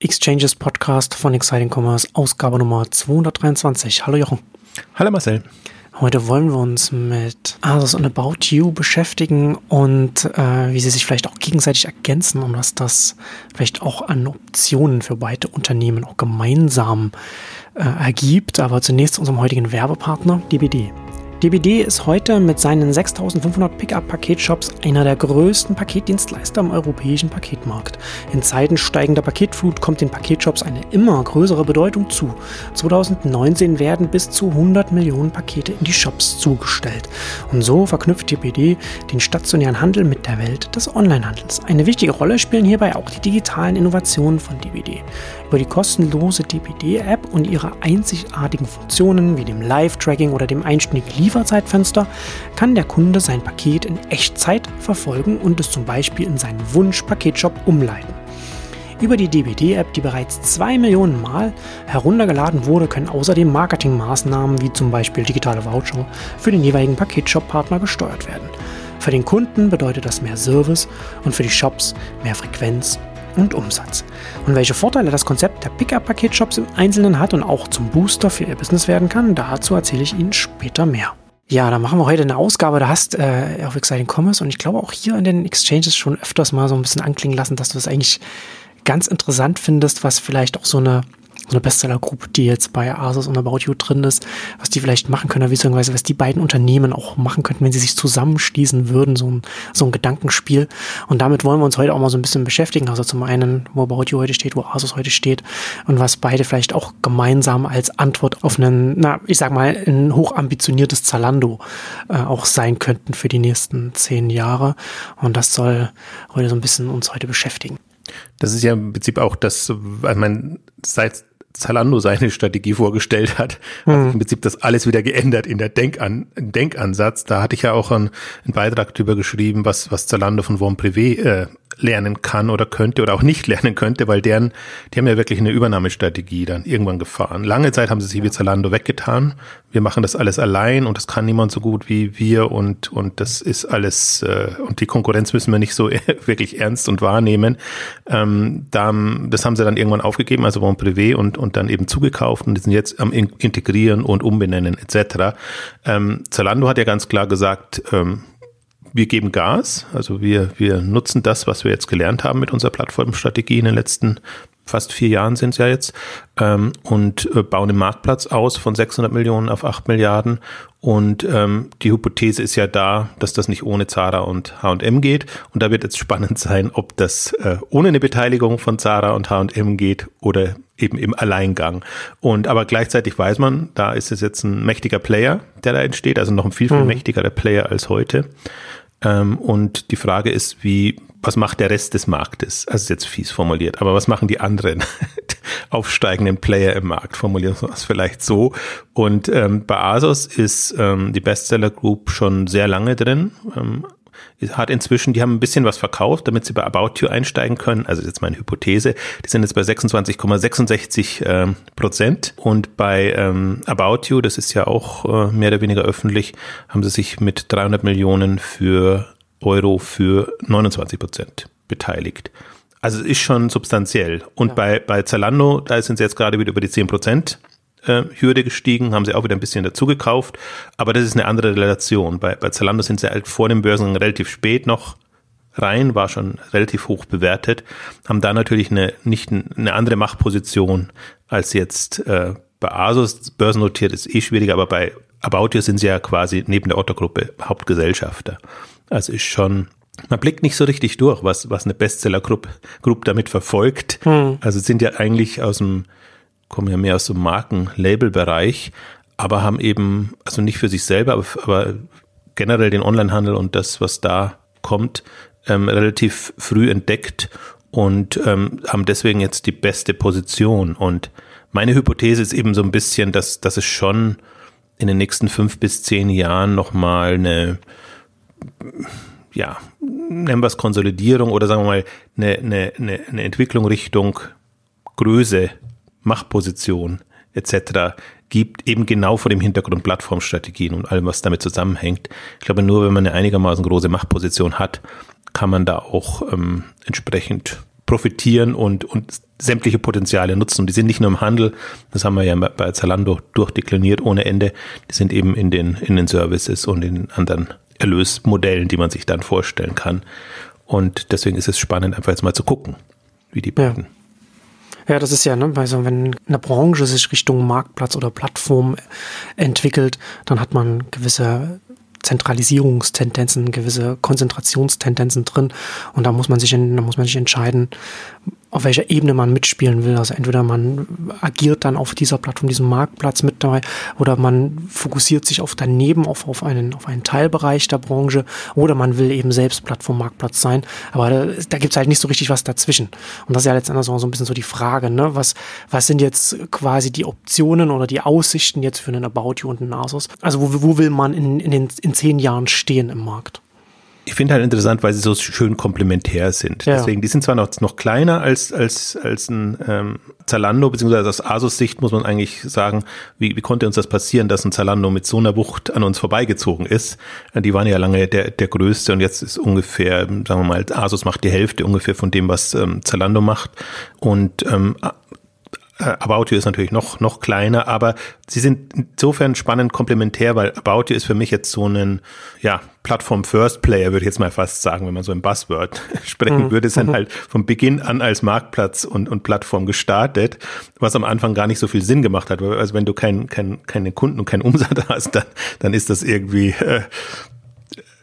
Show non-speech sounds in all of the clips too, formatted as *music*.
Exchanges Podcast von Exciting Commerce, Ausgabe Nummer 223. Hallo Jochen. Hallo Marcel. Heute wollen wir uns mit Asus und About You beschäftigen und äh, wie sie sich vielleicht auch gegenseitig ergänzen und was das vielleicht auch an Optionen für beide Unternehmen auch gemeinsam äh, ergibt. Aber zunächst zu unserem heutigen Werbepartner, DBD. DBD ist heute mit seinen 6500 Pickup-Paketshops einer der größten Paketdienstleister im europäischen Paketmarkt. In Zeiten steigender Paketflut kommt den Paketshops eine immer größere Bedeutung zu. 2019 werden bis zu 100 Millionen Pakete in die Shops zugestellt. Und so verknüpft DBD den stationären Handel mit der Welt des Onlinehandels. Eine wichtige Rolle spielen hierbei auch die digitalen Innovationen von DBD. Über die kostenlose DBD-App und ihre einzigartigen Funktionen wie dem Live-Tracking oder dem einstündigen Lieferzeitfenster kann der Kunde sein Paket in Echtzeit verfolgen und es zum Beispiel in seinen Wunsch-Paketshop umleiten. Über die DBD-App, die bereits zwei Millionen Mal heruntergeladen wurde, können außerdem Marketingmaßnahmen wie zum Beispiel digitale Voucher für den jeweiligen Paketshop-Partner gesteuert werden. Für den Kunden bedeutet das mehr Service und für die Shops mehr Frequenz und Umsatz. Und welche Vorteile das Konzept der Pickup-Paketshops im Einzelnen hat und auch zum Booster für Ihr Business werden kann, dazu erzähle ich Ihnen später mehr. Ja, da machen wir heute eine Ausgabe. Da hast äh, auf Exciting Commerce und ich glaube auch hier in den Exchanges schon öfters mal so ein bisschen anklingen lassen, dass du das eigentlich ganz interessant findest, was vielleicht auch so eine so eine Bestseller-Group, die jetzt bei Asus und About You drin ist, was die vielleicht machen können, beziehungsweise was die beiden Unternehmen auch machen könnten, wenn sie sich zusammenschließen würden, so ein, so ein Gedankenspiel. Und damit wollen wir uns heute auch mal so ein bisschen beschäftigen. Also zum einen, wo About You heute steht, wo Asus heute steht und was beide vielleicht auch gemeinsam als Antwort auf einen, na, ich sag mal, ein hochambitioniertes Zalando äh, auch sein könnten für die nächsten zehn Jahre. Und das soll heute so ein bisschen uns heute beschäftigen. Das ist ja im Prinzip auch das, ich meine, seit Zalando seine Strategie vorgestellt hat, hat sich im Prinzip das alles wieder geändert in der Denkan Denkansatz. Da hatte ich ja auch einen, einen Beitrag drüber geschrieben, was, was Zalando von Von Privé äh, lernen kann oder könnte oder auch nicht *laughs* lernen könnte, weil deren, die haben ja wirklich eine Übernahmestrategie dann irgendwann gefahren. Lange Zeit haben sie sich wie Zalando weggetan. Wir machen das alles allein und das kann niemand so gut wie wir und, und das ist alles, äh, und die Konkurrenz müssen wir nicht so *laughs* wirklich ernst und wahrnehmen. Ähm, da, das haben sie dann irgendwann aufgegeben, also Bon Privé und, und dann eben zugekauft und die sind jetzt am Integrieren und Umbenennen etc. Ähm, Zalando hat ja ganz klar gesagt, ähm, wir geben Gas, also wir, wir nutzen das, was wir jetzt gelernt haben mit unserer Plattformstrategie in den letzten fast vier Jahren sind es ja jetzt, ähm, und äh, bauen den Marktplatz aus von 600 Millionen auf 8 Milliarden. Und ähm, die Hypothese ist ja da, dass das nicht ohne Zara und H&M geht. Und da wird jetzt spannend *laughs* sein, ob das äh, ohne eine Beteiligung von Zara und H&M geht oder eben im Alleingang. Und aber gleichzeitig weiß man, da ist es jetzt ein mächtiger Player, der da entsteht, also noch ein viel, viel mhm. mächtigerer Player als heute. Ähm, und die Frage ist, wie, was macht der Rest des Marktes? Also ist jetzt fies formuliert, aber was machen die anderen *laughs* aufsteigenden Player im Markt? Formulieren wir es vielleicht so. Und ähm, bei Asos ist ähm, die Bestseller Group schon sehr lange drin. Ähm, hat inzwischen, die haben ein bisschen was verkauft, damit sie bei About You einsteigen können. Also jetzt meine Hypothese. Die sind jetzt bei 26,66 ähm, Prozent. Und bei ähm, About You, das ist ja auch äh, mehr oder weniger öffentlich, haben sie sich mit 300 Millionen für Euro für 29 Prozent beteiligt. Also es ist schon substanziell. Und ja. bei, bei Zalando, da sind sie jetzt gerade wieder über die 10 Prozent Hürde gestiegen, haben sie auch wieder ein bisschen dazu gekauft, aber das ist eine andere Relation. Bei, bei Zalando sind sie halt vor dem Börsen relativ spät noch rein, war schon relativ hoch bewertet, haben da natürlich eine nicht eine andere Machtposition als jetzt äh, bei Asus. Börsennotiert ist eh schwieriger, aber bei About You sind sie ja quasi neben der Otto-Gruppe Hauptgesellschafter. Also ist schon, man blickt nicht so richtig durch, was, was eine Bestseller-Group Group damit verfolgt. Hm. Also sind ja eigentlich aus dem kommen ja mehr aus dem Marken-Label-Bereich, aber haben eben, also nicht für sich selber, aber, aber generell den Onlinehandel und das, was da kommt, ähm, relativ früh entdeckt und ähm, haben deswegen jetzt die beste Position. Und meine Hypothese ist eben so ein bisschen, dass, dass es schon in den nächsten fünf bis zehn Jahren nochmal eine, ja, nennen wir es Konsolidierung oder sagen wir mal eine, eine, eine Entwicklung Richtung Größe Machtposition etc. gibt, eben genau vor dem Hintergrund Plattformstrategien und allem, was damit zusammenhängt. Ich glaube, nur wenn man eine einigermaßen große Machtposition hat, kann man da auch ähm, entsprechend profitieren und, und sämtliche Potenziale nutzen. Und die sind nicht nur im Handel, das haben wir ja bei Zalando durchdekliniert ohne Ende, die sind eben in den, in den Services und in anderen Erlösmodellen, die man sich dann vorstellen kann. Und deswegen ist es spannend, einfach jetzt mal zu gucken, wie die beiden. Ja. Ja das ist ja, ne, also wenn eine Branche sich Richtung Marktplatz oder Plattform entwickelt, dann hat man gewisse Zentralisierungstendenzen, gewisse Konzentrationstendenzen drin. Und da muss man sich, da muss man sich entscheiden, auf welcher Ebene man mitspielen will. Also entweder man agiert dann auf dieser Plattform, diesem Marktplatz mit dabei, oder man fokussiert sich auf daneben, auf, auf, einen, auf einen Teilbereich der Branche, oder man will eben selbst Plattform-Marktplatz sein. Aber da, da gibt es halt nicht so richtig was dazwischen. Und das ist ja letztendlich auch so ein bisschen so die Frage, ne? was, was sind jetzt quasi die Optionen oder die Aussichten jetzt für einen About You und einen Asus? Also wo, wo will man in, in, den, in zehn Jahren stehen im Markt? Ich finde halt interessant, weil sie so schön komplementär sind. Ja. Deswegen, die sind zwar noch, noch kleiner als, als, als ein ähm, Zalando, beziehungsweise aus Asus-Sicht muss man eigentlich sagen, wie, wie konnte uns das passieren, dass ein Zalando mit so einer Wucht an uns vorbeigezogen ist? Äh, die waren ja lange der, der größte und jetzt ist ungefähr, sagen wir mal, Asus macht die Hälfte ungefähr von dem, was ähm, Zalando macht. Und ähm, äh, About You ist natürlich noch, noch kleiner, aber sie sind insofern spannend komplementär, weil About You ist für mich jetzt so ein, ja, Plattform First Player, würde ich jetzt mal fast sagen, wenn man so im Buzzword *laughs* sprechen mhm. würde, ist dann halt von Beginn an als Marktplatz und, und Plattform gestartet, was am Anfang gar nicht so viel Sinn gemacht hat. Also wenn du kein, kein, keine Kunden und keinen Umsatz *laughs* hast, dann, dann ist das irgendwie, äh,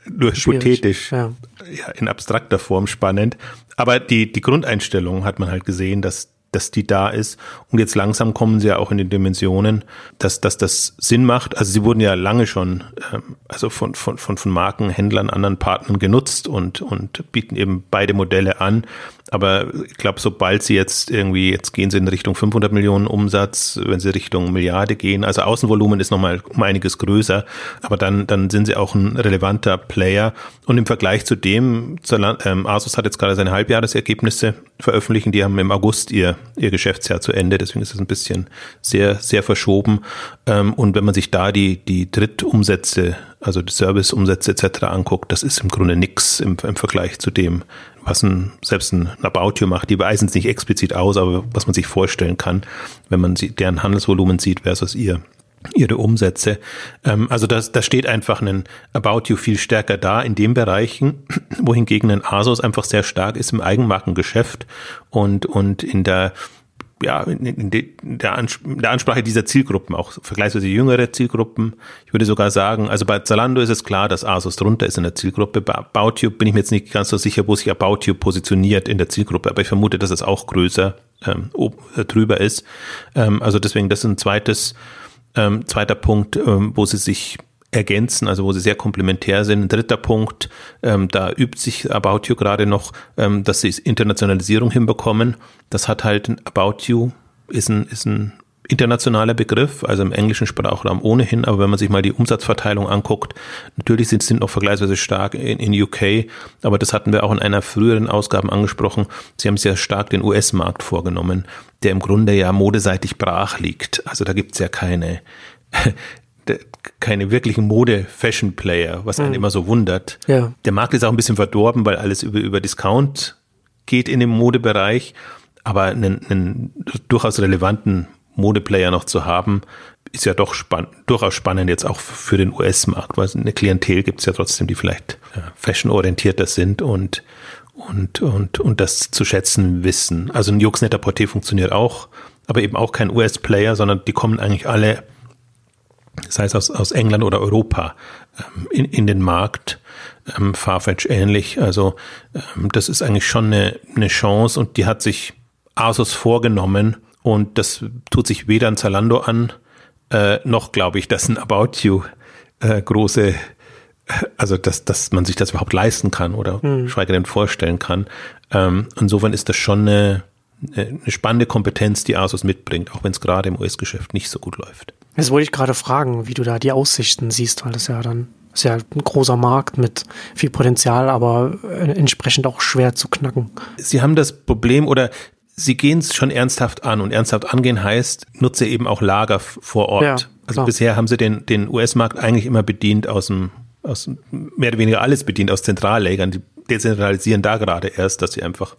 nur hypothetisch, ja. ja. in abstrakter Form spannend. Aber die, die Grundeinstellung hat man halt gesehen, dass dass die da ist. Und jetzt langsam kommen sie ja auch in die Dimensionen, dass, dass das Sinn macht. Also sie wurden ja lange schon ähm, also von, von, von, von Marken, Händlern, anderen Partnern genutzt und, und bieten eben beide Modelle an. Aber ich glaube, sobald sie jetzt irgendwie, jetzt gehen sie in Richtung 500 Millionen Umsatz, wenn sie Richtung Milliarde gehen, also Außenvolumen ist nochmal um einiges größer, aber dann, dann sind sie auch ein relevanter Player. Und im Vergleich zu dem, ähm, Asus hat jetzt gerade seine Halbjahresergebnisse veröffentlichen, die haben im August ihr, ihr Geschäftsjahr zu Ende, deswegen ist es ein bisschen sehr, sehr verschoben. Ähm, und wenn man sich da die, die Drittumsätze also die Serviceumsätze etc. anguckt, das ist im Grunde nichts im, im Vergleich zu dem, was ein, selbst ein About You macht. Die weisen es nicht explizit aus, aber was man sich vorstellen kann, wenn man sie, deren Handelsvolumen sieht versus ihr ihre Umsätze. Ähm, also das, da steht einfach ein About You viel stärker da in den Bereichen, *clears throat* wohingegen ein Asos einfach sehr stark ist im Eigenmarkengeschäft und, und in der ja, in, der, Ansprache dieser Zielgruppen, auch vergleichsweise jüngere Zielgruppen. Ich würde sogar sagen, also bei Zalando ist es klar, dass Asus drunter ist in der Zielgruppe. Bei About You bin ich mir jetzt nicht ganz so sicher, wo sich About You positioniert in der Zielgruppe, aber ich vermute, dass es auch größer ähm, äh, drüber ist. Ähm, also deswegen, das ist ein zweites, ähm, zweiter Punkt, ähm, wo sie sich ergänzen, also wo sie sehr komplementär sind. Ein dritter Punkt, ähm, da übt sich About You gerade noch, ähm, dass sie Internationalisierung hinbekommen. Das hat halt About You, ist ein, ist ein internationaler Begriff, also im englischen Sprachraum ohnehin, aber wenn man sich mal die Umsatzverteilung anguckt, natürlich sind, sind noch vergleichsweise stark in, in UK, aber das hatten wir auch in einer früheren Ausgabe angesprochen. Sie haben sehr stark den US-Markt vorgenommen, der im Grunde ja modeseitig brach liegt. Also da gibt's ja keine keine wirklichen Mode-Fashion-Player, was einen mhm. immer so wundert. Ja. Der Markt ist auch ein bisschen verdorben, weil alles über, über Discount geht in dem Modebereich. Aber einen, einen durchaus relevanten Modeplayer noch zu haben, ist ja doch spann durchaus spannend jetzt auch für den US-Markt, weil eine Klientel gibt es ja trotzdem, die vielleicht äh, fashion-orientierter sind und, und, und, und das zu schätzen wissen. Also ein Juxnetter Porté funktioniert auch, aber eben auch kein US-Player, sondern die kommen eigentlich alle das heißt aus, aus England oder Europa ähm, in, in den Markt. Ähm, Farfetch ähnlich. Also ähm, das ist eigentlich schon eine, eine Chance und die hat sich Asus vorgenommen und das tut sich weder ein Zalando an, äh, noch glaube ich, dass ein About You äh, große also dass, dass man sich das überhaupt leisten kann oder hm. schweige denn vorstellen kann. Ähm, insofern ist das schon eine, eine spannende Kompetenz, die Asus mitbringt, auch wenn es gerade im US-Geschäft nicht so gut läuft. Jetzt wollte ich gerade fragen, wie du da die Aussichten siehst, weil das ja dann ist ja ein großer Markt mit viel Potenzial, aber entsprechend auch schwer zu knacken. Sie haben das Problem oder Sie gehen es schon ernsthaft an und ernsthaft angehen heißt, nutze eben auch Lager vor Ort. Ja, also bisher haben Sie den, den US-Markt eigentlich immer bedient aus dem, aus mehr oder weniger alles bedient aus Zentrallägern. Die dezentralisieren da gerade erst, dass sie einfach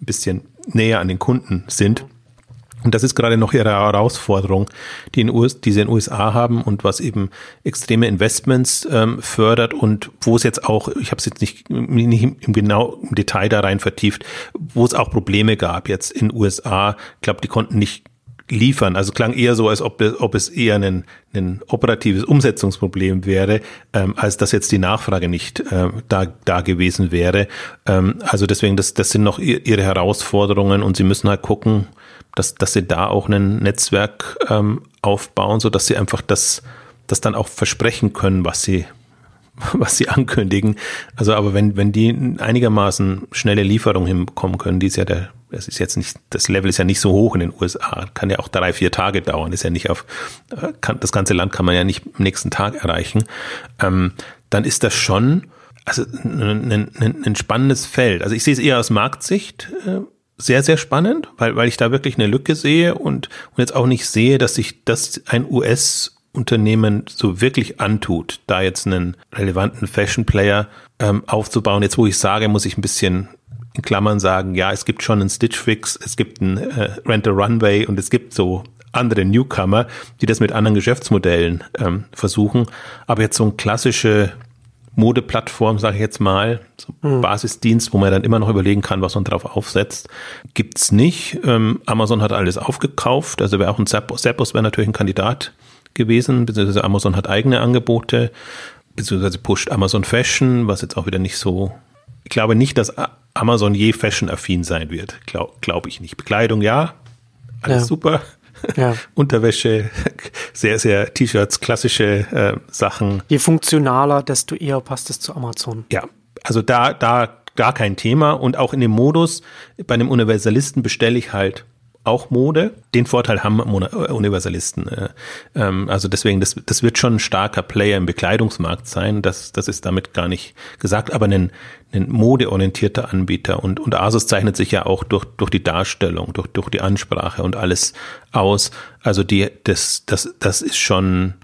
ein bisschen näher an den Kunden sind. Und das ist gerade noch ihre Herausforderung, die, in US, die sie in den USA haben und was eben extreme Investments ähm, fördert und wo es jetzt auch, ich habe es jetzt nicht, nicht im genau im Detail da rein vertieft, wo es auch Probleme gab jetzt in den USA. Ich glaube, die konnten nicht liefern. Also klang eher so, als ob, ob es eher ein, ein operatives Umsetzungsproblem wäre, ähm, als dass jetzt die Nachfrage nicht äh, da, da gewesen wäre. Ähm, also deswegen, das, das sind noch ihre Herausforderungen und sie müssen halt gucken, dass, dass sie da auch ein Netzwerk ähm, aufbauen, so dass sie einfach das, das dann auch versprechen können, was sie, *laughs* was sie ankündigen. Also, aber wenn, wenn die einigermaßen schnelle Lieferung hinbekommen können, die ist ja der, es ist jetzt nicht, das Level ist ja nicht so hoch in den USA, kann ja auch drei, vier Tage dauern, ist ja nicht auf, äh, kann, das ganze Land kann man ja nicht am nächsten Tag erreichen, ähm, dann ist das schon, also ein, ein, ein spannendes Feld. Also ich sehe es eher aus Marktsicht, äh, sehr, sehr spannend, weil, weil ich da wirklich eine Lücke sehe und, und jetzt auch nicht sehe, dass sich das ein US Unternehmen so wirklich antut, da jetzt einen relevanten Fashion Player ähm, aufzubauen. Jetzt, wo ich sage, muss ich ein bisschen in Klammern sagen, ja, es gibt schon einen Stitch Fix, es gibt einen äh, Rent a Runway und es gibt so andere Newcomer, die das mit anderen Geschäftsmodellen ähm, versuchen. Aber jetzt so ein klassische Modeplattform, sage ich jetzt mal, so hm. Basisdienst, wo man dann immer noch überlegen kann, was man drauf aufsetzt, gibt's nicht. Ähm, Amazon hat alles aufgekauft, also wäre auch ein Zappos, Zappos wäre natürlich ein Kandidat gewesen, beziehungsweise Amazon hat eigene Angebote, beziehungsweise pusht Amazon Fashion, was jetzt auch wieder nicht so, ich glaube nicht, dass Amazon je fashion-affin sein wird, glaube glaub ich nicht. Bekleidung ja, alles ja. super, ja. *laughs* Unterwäsche, sehr, sehr T-Shirts, klassische äh, Sachen. Je funktionaler, desto eher passt es zu Amazon. Ja, also da, da gar kein Thema. Und auch in dem Modus, bei einem Universalisten bestelle ich halt auch Mode. Den Vorteil haben Universalisten. Äh, ähm, also deswegen, das, das wird schon ein starker Player im Bekleidungsmarkt sein. Das, das ist damit gar nicht gesagt. Aber ein, ein modeorientierter Anbieter und, und Asus zeichnet sich ja auch durch, durch die Darstellung, durch, durch die Ansprache und alles aus. Also die, das, das, das ist schon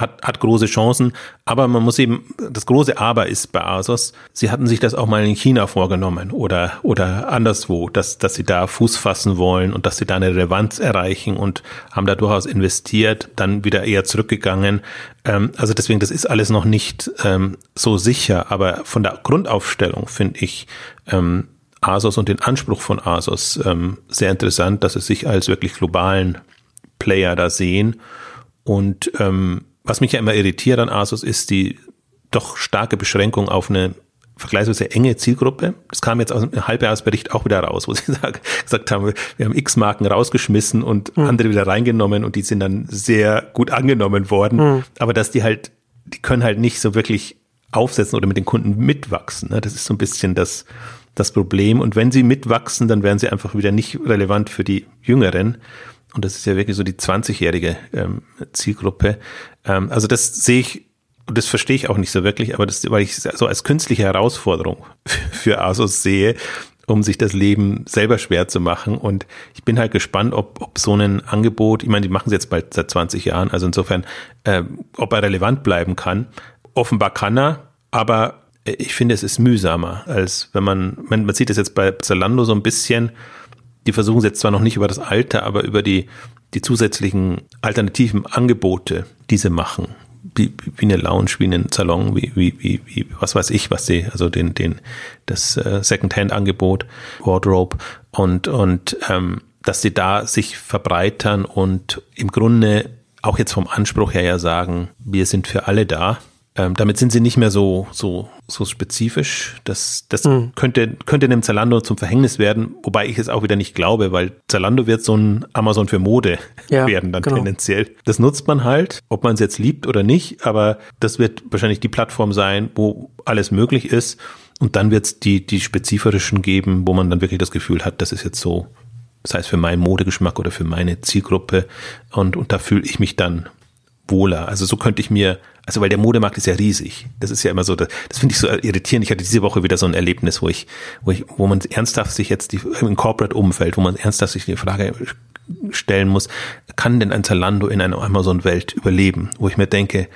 hat, hat große Chancen. Aber man muss eben, das große Aber ist bei Asos, sie hatten sich das auch mal in China vorgenommen oder, oder anderswo, dass, dass sie da Fuß fassen wollen und dass sie da eine Relevanz erreichen und haben da durchaus investiert, dann wieder eher zurückgegangen. Ähm, also deswegen, das ist alles noch nicht ähm, so sicher. Aber von der Grundaufstellung finde ich, ähm, Asos und den Anspruch von Asos ähm, sehr interessant, dass sie sich als wirklich globalen Player da sehen. Und ähm, was mich ja immer irritiert an Asus ist die doch starke Beschränkung auf eine vergleichsweise enge Zielgruppe. Das kam jetzt aus dem Halbjahresbericht auch wieder raus, wo sie *laughs* gesagt haben, wir haben x Marken rausgeschmissen und mhm. andere wieder reingenommen und die sind dann sehr gut angenommen worden. Mhm. Aber dass die halt, die können halt nicht so wirklich aufsetzen oder mit den Kunden mitwachsen. Ne? Das ist so ein bisschen das, das Problem. Und wenn sie mitwachsen, dann werden sie einfach wieder nicht relevant für die Jüngeren. Und das ist ja wirklich so die 20-jährige ähm, Zielgruppe. Ähm, also das sehe ich, und das verstehe ich auch nicht so wirklich, aber das, weil ich so als künstliche Herausforderung *laughs* für Asus sehe, um sich das Leben selber schwer zu machen. Und ich bin halt gespannt, ob, ob so ein Angebot, ich meine, die machen es jetzt bald seit 20 Jahren, also insofern, äh, ob er relevant bleiben kann. Offenbar kann er, aber ich finde, es ist mühsamer, als wenn man, man, man sieht es jetzt bei Zalando so ein bisschen, die versuchen es jetzt zwar noch nicht über das Alter, aber über die, die zusätzlichen alternativen Angebote, die sie machen. Wie, wie eine Lounge, wie einen Salon, wie, wie, wie, wie was weiß ich, was sie, also den, den, das äh, Secondhand-Angebot, Wardrobe und, und ähm, dass sie da sich verbreitern und im Grunde auch jetzt vom Anspruch her ja sagen, wir sind für alle da ähm, damit sind sie nicht mehr so, so, so spezifisch. Das, das mhm. könnte, könnte dem Zalando zum Verhängnis werden, wobei ich es auch wieder nicht glaube, weil Zalando wird so ein Amazon für Mode *laughs* ja, werden dann genau. tendenziell. Das nutzt man halt, ob man es jetzt liebt oder nicht, aber das wird wahrscheinlich die Plattform sein, wo alles möglich ist. Und dann wird es die, die spezifischen geben, wo man dann wirklich das Gefühl hat, das ist jetzt so, sei es für meinen Modegeschmack oder für meine Zielgruppe. Und, und da fühle ich mich dann wohler. Also so könnte ich mir, also weil der Modemarkt ist ja riesig. Das ist ja immer so, das, das finde ich so irritierend. Ich hatte diese Woche wieder so ein Erlebnis, wo ich, wo ich, wo man ernsthaft sich jetzt die, im Corporate-Umfeld, wo man ernsthaft sich die Frage stellen muss, kann denn ein Zalando in einer Amazon-Welt überleben? Wo ich mir denke,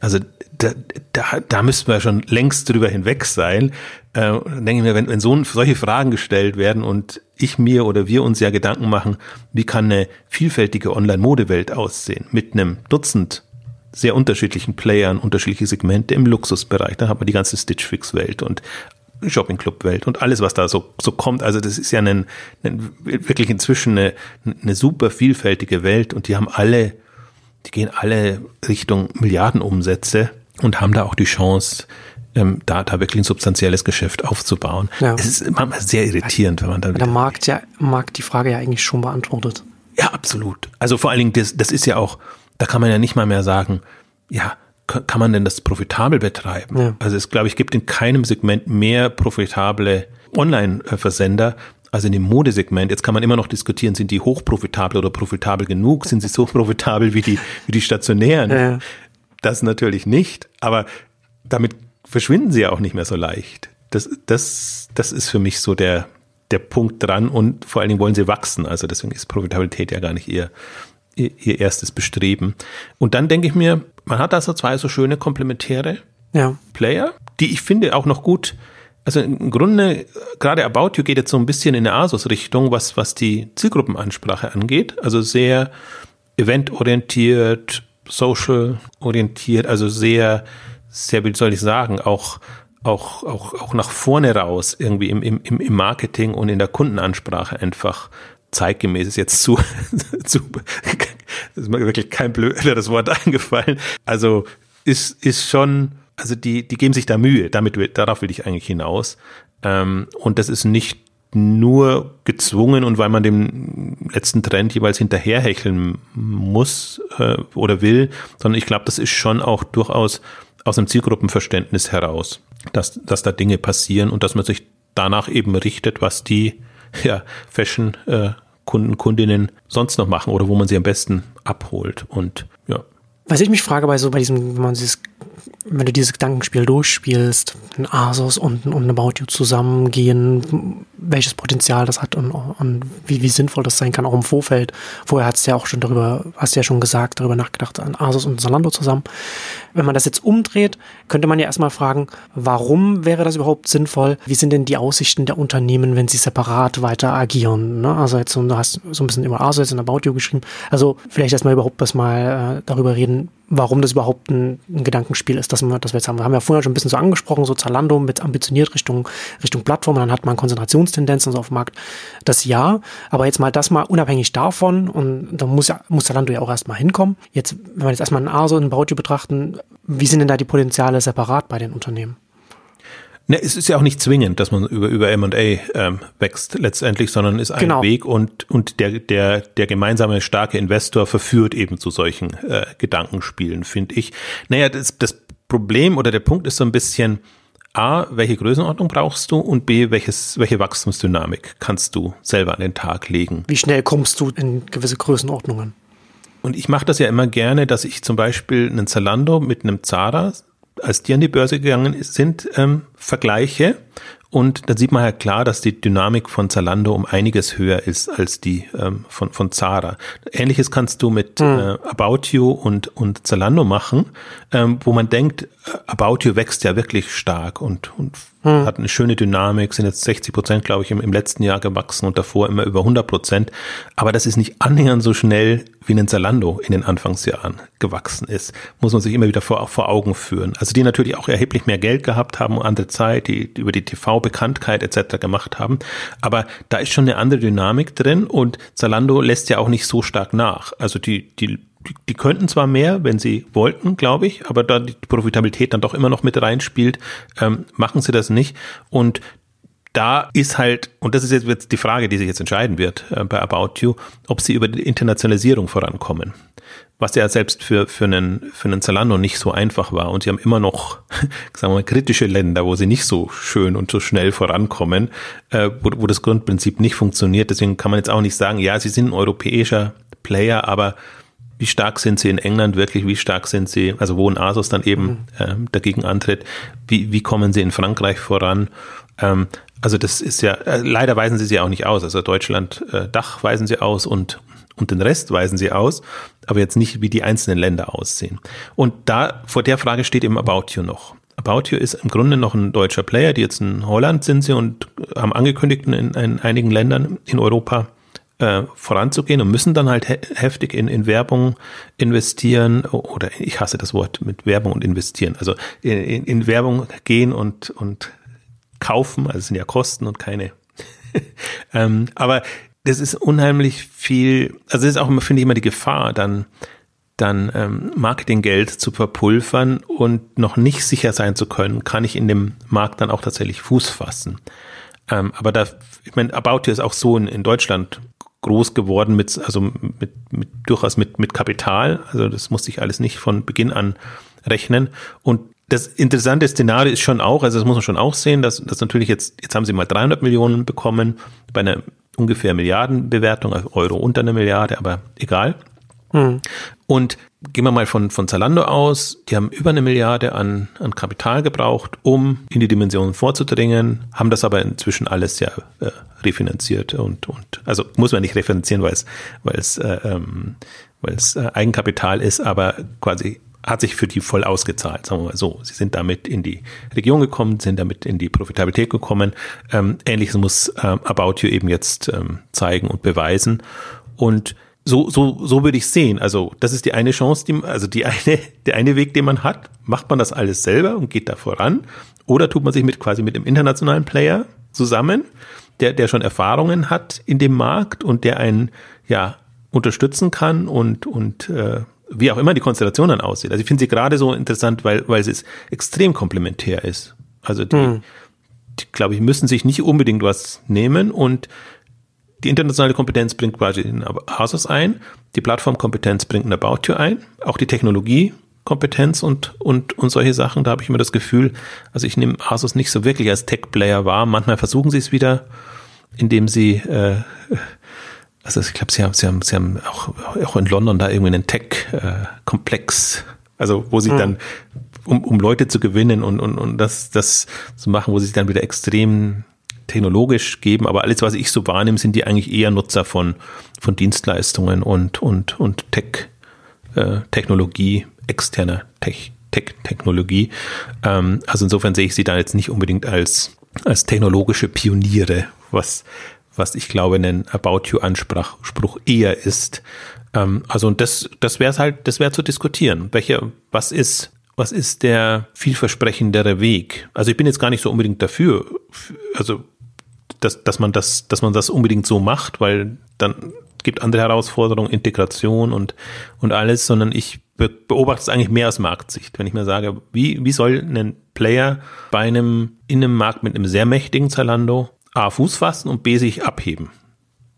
also da, da, da müssten wir schon längst drüber hinweg sein. Äh, dann denke ich mir, wenn, wenn so solche Fragen gestellt werden und ich mir oder wir uns ja Gedanken machen, wie kann eine vielfältige Online-Modewelt aussehen mit einem Dutzend sehr unterschiedlichen Playern, unterschiedliche Segmente im Luxusbereich. Da hat man die ganze Stitch Fix Welt und Shopping Club Welt und alles, was da so, so kommt. Also das ist ja ein, ein, wirklich inzwischen eine, eine super vielfältige Welt und die haben alle, die gehen alle Richtung Milliardenumsätze und haben da auch die Chance, ähm, da, da wirklich ein substanzielles Geschäft aufzubauen. Ja. Es ist manchmal sehr irritierend, wenn man dann. Der Markt ja, Markt die Frage ja eigentlich schon beantwortet. Ja, absolut. Also vor allen Dingen, das, das ist ja auch, da kann man ja nicht mal mehr sagen, ja, kann man denn das profitabel betreiben? Ja. Also es, glaube ich, gibt in keinem Segment mehr profitable Online-Versender als in dem Modesegment. Jetzt kann man immer noch diskutieren, sind die hochprofitabel oder profitabel genug? Sind sie so *laughs* profitabel wie die, wie die stationären? Ja. Das natürlich nicht, aber damit verschwinden sie ja auch nicht mehr so leicht. Das, das, das ist für mich so der, der Punkt dran und vor allen Dingen wollen sie wachsen. Also deswegen ist Profitabilität ja gar nicht ihr, ihr erstes Bestreben. Und dann denke ich mir, man hat also zwei so schöne komplementäre ja. Player, die ich finde auch noch gut. Also im Grunde, gerade About You geht jetzt so ein bisschen in eine Asus-Richtung, was, was die Zielgruppenansprache angeht. Also sehr eventorientiert, social-orientiert, also sehr, sehr, wie soll ich sagen, auch auch, auch, auch nach vorne raus irgendwie im, im, im Marketing und in der Kundenansprache einfach zeitgemäß ist jetzt zu, *laughs* zu ist mir wirklich kein blöderes Wort eingefallen. Also ist, ist schon, also die, die geben sich da Mühe, damit, darauf will ich eigentlich hinaus. Ähm, und das ist nicht nur gezwungen und weil man dem letzten Trend jeweils hinterherhecheln muss äh, oder will, sondern ich glaube, das ist schon auch durchaus aus einem Zielgruppenverständnis heraus, dass, dass da Dinge passieren und dass man sich danach eben richtet, was die *laughs* ja, Fashion äh, Kundinnen sonst noch machen oder wo man sie am besten abholt. Und ja. Was ich mich frage bei so bei diesem, wenn man dieses wenn du dieses Gedankenspiel durchspielst, ein Asus und, eine About You zusammengehen, welches Potenzial das hat und, und wie, wie sinnvoll das sein kann, auch im Vorfeld. Vorher hast du ja auch schon darüber, hast du ja schon gesagt, darüber nachgedacht, an Asus und Zalando zusammen. Wenn man das jetzt umdreht, könnte man ja erstmal fragen, warum wäre das überhaupt sinnvoll? Wie sind denn die Aussichten der Unternehmen, wenn sie separat weiter agieren? Ne? Also jetzt, du hast so ein bisschen über Asus und About You geschrieben. Also vielleicht erstmal überhaupt das mal äh, darüber reden, warum das überhaupt ein, ein, Gedankenspiel ist, dass wir, dass wir jetzt haben. Wir haben ja vorher schon ein bisschen so angesprochen, so Zalando mit ambitioniert Richtung, Richtung Plattform, dann hat man Konzentrationstendenzen so auf dem Markt. Das ja, aber jetzt mal das mal unabhängig davon und da muss ja, muss Zalando ja auch erstmal hinkommen. Jetzt, wenn wir jetzt erstmal ein ASO und ein Baudio betrachten, wie sind denn da die Potenziale separat bei den Unternehmen? Ne, es ist ja auch nicht zwingend, dass man über, über M&A ähm, wächst letztendlich, sondern ist ein genau. Weg und, und der, der, der gemeinsame starke Investor verführt eben zu solchen äh, Gedankenspielen, finde ich. Naja, das, das Problem oder der Punkt ist so ein bisschen, A, welche Größenordnung brauchst du und B, welches, welche Wachstumsdynamik kannst du selber an den Tag legen? Wie schnell kommst du in gewisse Größenordnungen? Und ich mache das ja immer gerne, dass ich zum Beispiel einen Zalando mit einem Zara als die an die Börse gegangen sind, ähm, vergleiche. Und da sieht man ja klar, dass die Dynamik von Zalando um einiges höher ist als die ähm, von, von Zara. Ähnliches kannst du mit mhm. äh, About You und, und Zalando machen, ähm, wo man denkt, About You wächst ja wirklich stark und, und hm. hat eine schöne Dynamik, sind jetzt 60 Prozent, glaube ich, im, im, letzten Jahr gewachsen und davor immer über 100 Prozent. Aber das ist nicht annähernd so schnell, wie ein Zalando in den Anfangsjahren gewachsen ist. Muss man sich immer wieder vor, vor Augen führen. Also die natürlich auch erheblich mehr Geld gehabt haben, andere Zeit, die, die über die TV-Bekanntheit etc. gemacht haben. Aber da ist schon eine andere Dynamik drin und Zalando lässt ja auch nicht so stark nach. Also die, die die, könnten zwar mehr, wenn sie wollten, glaube ich, aber da die Profitabilität dann doch immer noch mit reinspielt, ähm, machen sie das nicht. Und da ist halt, und das ist jetzt die Frage, die sich jetzt entscheiden wird äh, bei About You, ob sie über die Internationalisierung vorankommen. Was ja selbst für, für, einen, für einen Zalando nicht so einfach war. Und sie haben immer noch, *laughs* sagen wir mal, kritische Länder, wo sie nicht so schön und so schnell vorankommen, äh, wo, wo das Grundprinzip nicht funktioniert. Deswegen kann man jetzt auch nicht sagen, ja, sie sind ein europäischer Player, aber wie stark sind sie in England wirklich, wie stark sind sie, also wo ein Asus dann eben mhm. ähm, dagegen antritt, wie, wie kommen sie in Frankreich voran. Ähm, also das ist ja, äh, leider weisen sie sie auch nicht aus. Also Deutschland, äh, Dach weisen sie aus und und den Rest weisen sie aus, aber jetzt nicht, wie die einzelnen Länder aussehen. Und da, vor der Frage steht eben About You noch. About You ist im Grunde noch ein deutscher Player, die jetzt in Holland sind sie und haben angekündigt, in, in einigen Ländern in Europa äh, voranzugehen und müssen dann halt he heftig in, in Werbung investieren oder ich hasse das Wort mit Werbung und investieren, also in, in Werbung gehen und, und kaufen, also es sind ja Kosten und keine. *laughs* ähm, aber das ist unheimlich viel, also das ist auch immer, finde ich, immer die Gefahr, dann dann ähm, Marketinggeld zu verpulvern und noch nicht sicher sein zu können, kann ich in dem Markt dann auch tatsächlich Fuß fassen. Ähm, aber da, ich meine, About You ist auch so in, in Deutschland groß geworden mit, also mit, mit durchaus mit, mit Kapital. Also das musste ich alles nicht von Beginn an rechnen. Und das interessante Szenario ist schon auch, also das muss man schon auch sehen, dass, dass natürlich jetzt, jetzt haben sie mal 300 Millionen bekommen bei einer ungefähr Milliardenbewertung, also Euro unter einer Milliarde, aber egal. Hm. Und gehen wir mal von, von Zalando aus, die haben über eine Milliarde an, an Kapital gebraucht, um in die Dimensionen vorzudringen, haben das aber inzwischen alles ja äh, refinanziert und, und also muss man nicht refinanzieren, weil es, weil es, äh, ähm, weil es äh, Eigenkapital ist, aber quasi hat sich für die voll ausgezahlt, sagen wir mal so. Sie sind damit in die Region gekommen, sind damit in die Profitabilität gekommen. Ähm, Ähnliches muss ähm, About You eben jetzt ähm, zeigen und beweisen. Und so, so, so würde ich sehen. Also, das ist die eine Chance, die, also die eine, *laughs* der eine Weg, den man hat. Macht man das alles selber und geht da voran? Oder tut man sich mit quasi mit dem internationalen Player zusammen, der, der schon Erfahrungen hat in dem Markt und der einen, ja, unterstützen kann und, und, äh, wie auch immer die Konstellation dann aussieht. Also ich finde sie gerade so interessant, weil, weil sie extrem komplementär ist. Also die, hm. die glaube ich, müssen sich nicht unbedingt was nehmen und die internationale Kompetenz bringt quasi den Asus ein, die Plattformkompetenz bringt ein About You ein, auch die Technologiekompetenz und, und, und solche Sachen. Da habe ich immer das Gefühl, also ich nehme Asus nicht so wirklich als Tech-Player wahr. Manchmal versuchen sie es wieder, indem sie, äh, also ich glaube, sie haben, sie haben, sie haben auch, auch in London da irgendwie einen Tech-Komplex, also wo sie hm. dann um, um Leute zu gewinnen und, und, und das, das zu machen, wo sie sich dann wieder extrem technologisch geben, aber alles, was ich so wahrnehme, sind die eigentlich eher Nutzer von, von Dienstleistungen und, und, und Tech, äh, Technologie, externer Tech, Tech-Technologie. Ähm, also insofern sehe ich sie da jetzt nicht unbedingt als, als technologische Pioniere, was, was ich glaube, ein About You-Anspruch eher ist. Ähm, also und das, das wäre halt, das wäre zu diskutieren. Welche, was ist was ist der vielversprechendere Weg? Also ich bin jetzt gar nicht so unbedingt dafür. Also dass, dass man das, dass man das unbedingt so macht, weil dann gibt andere Herausforderungen, Integration und, und alles, sondern ich beobachte es eigentlich mehr aus Marktsicht. Wenn ich mir sage, wie, wie soll ein Player bei einem, in einem Markt mit einem sehr mächtigen Zalando A, Fuß fassen und B, sich abheben?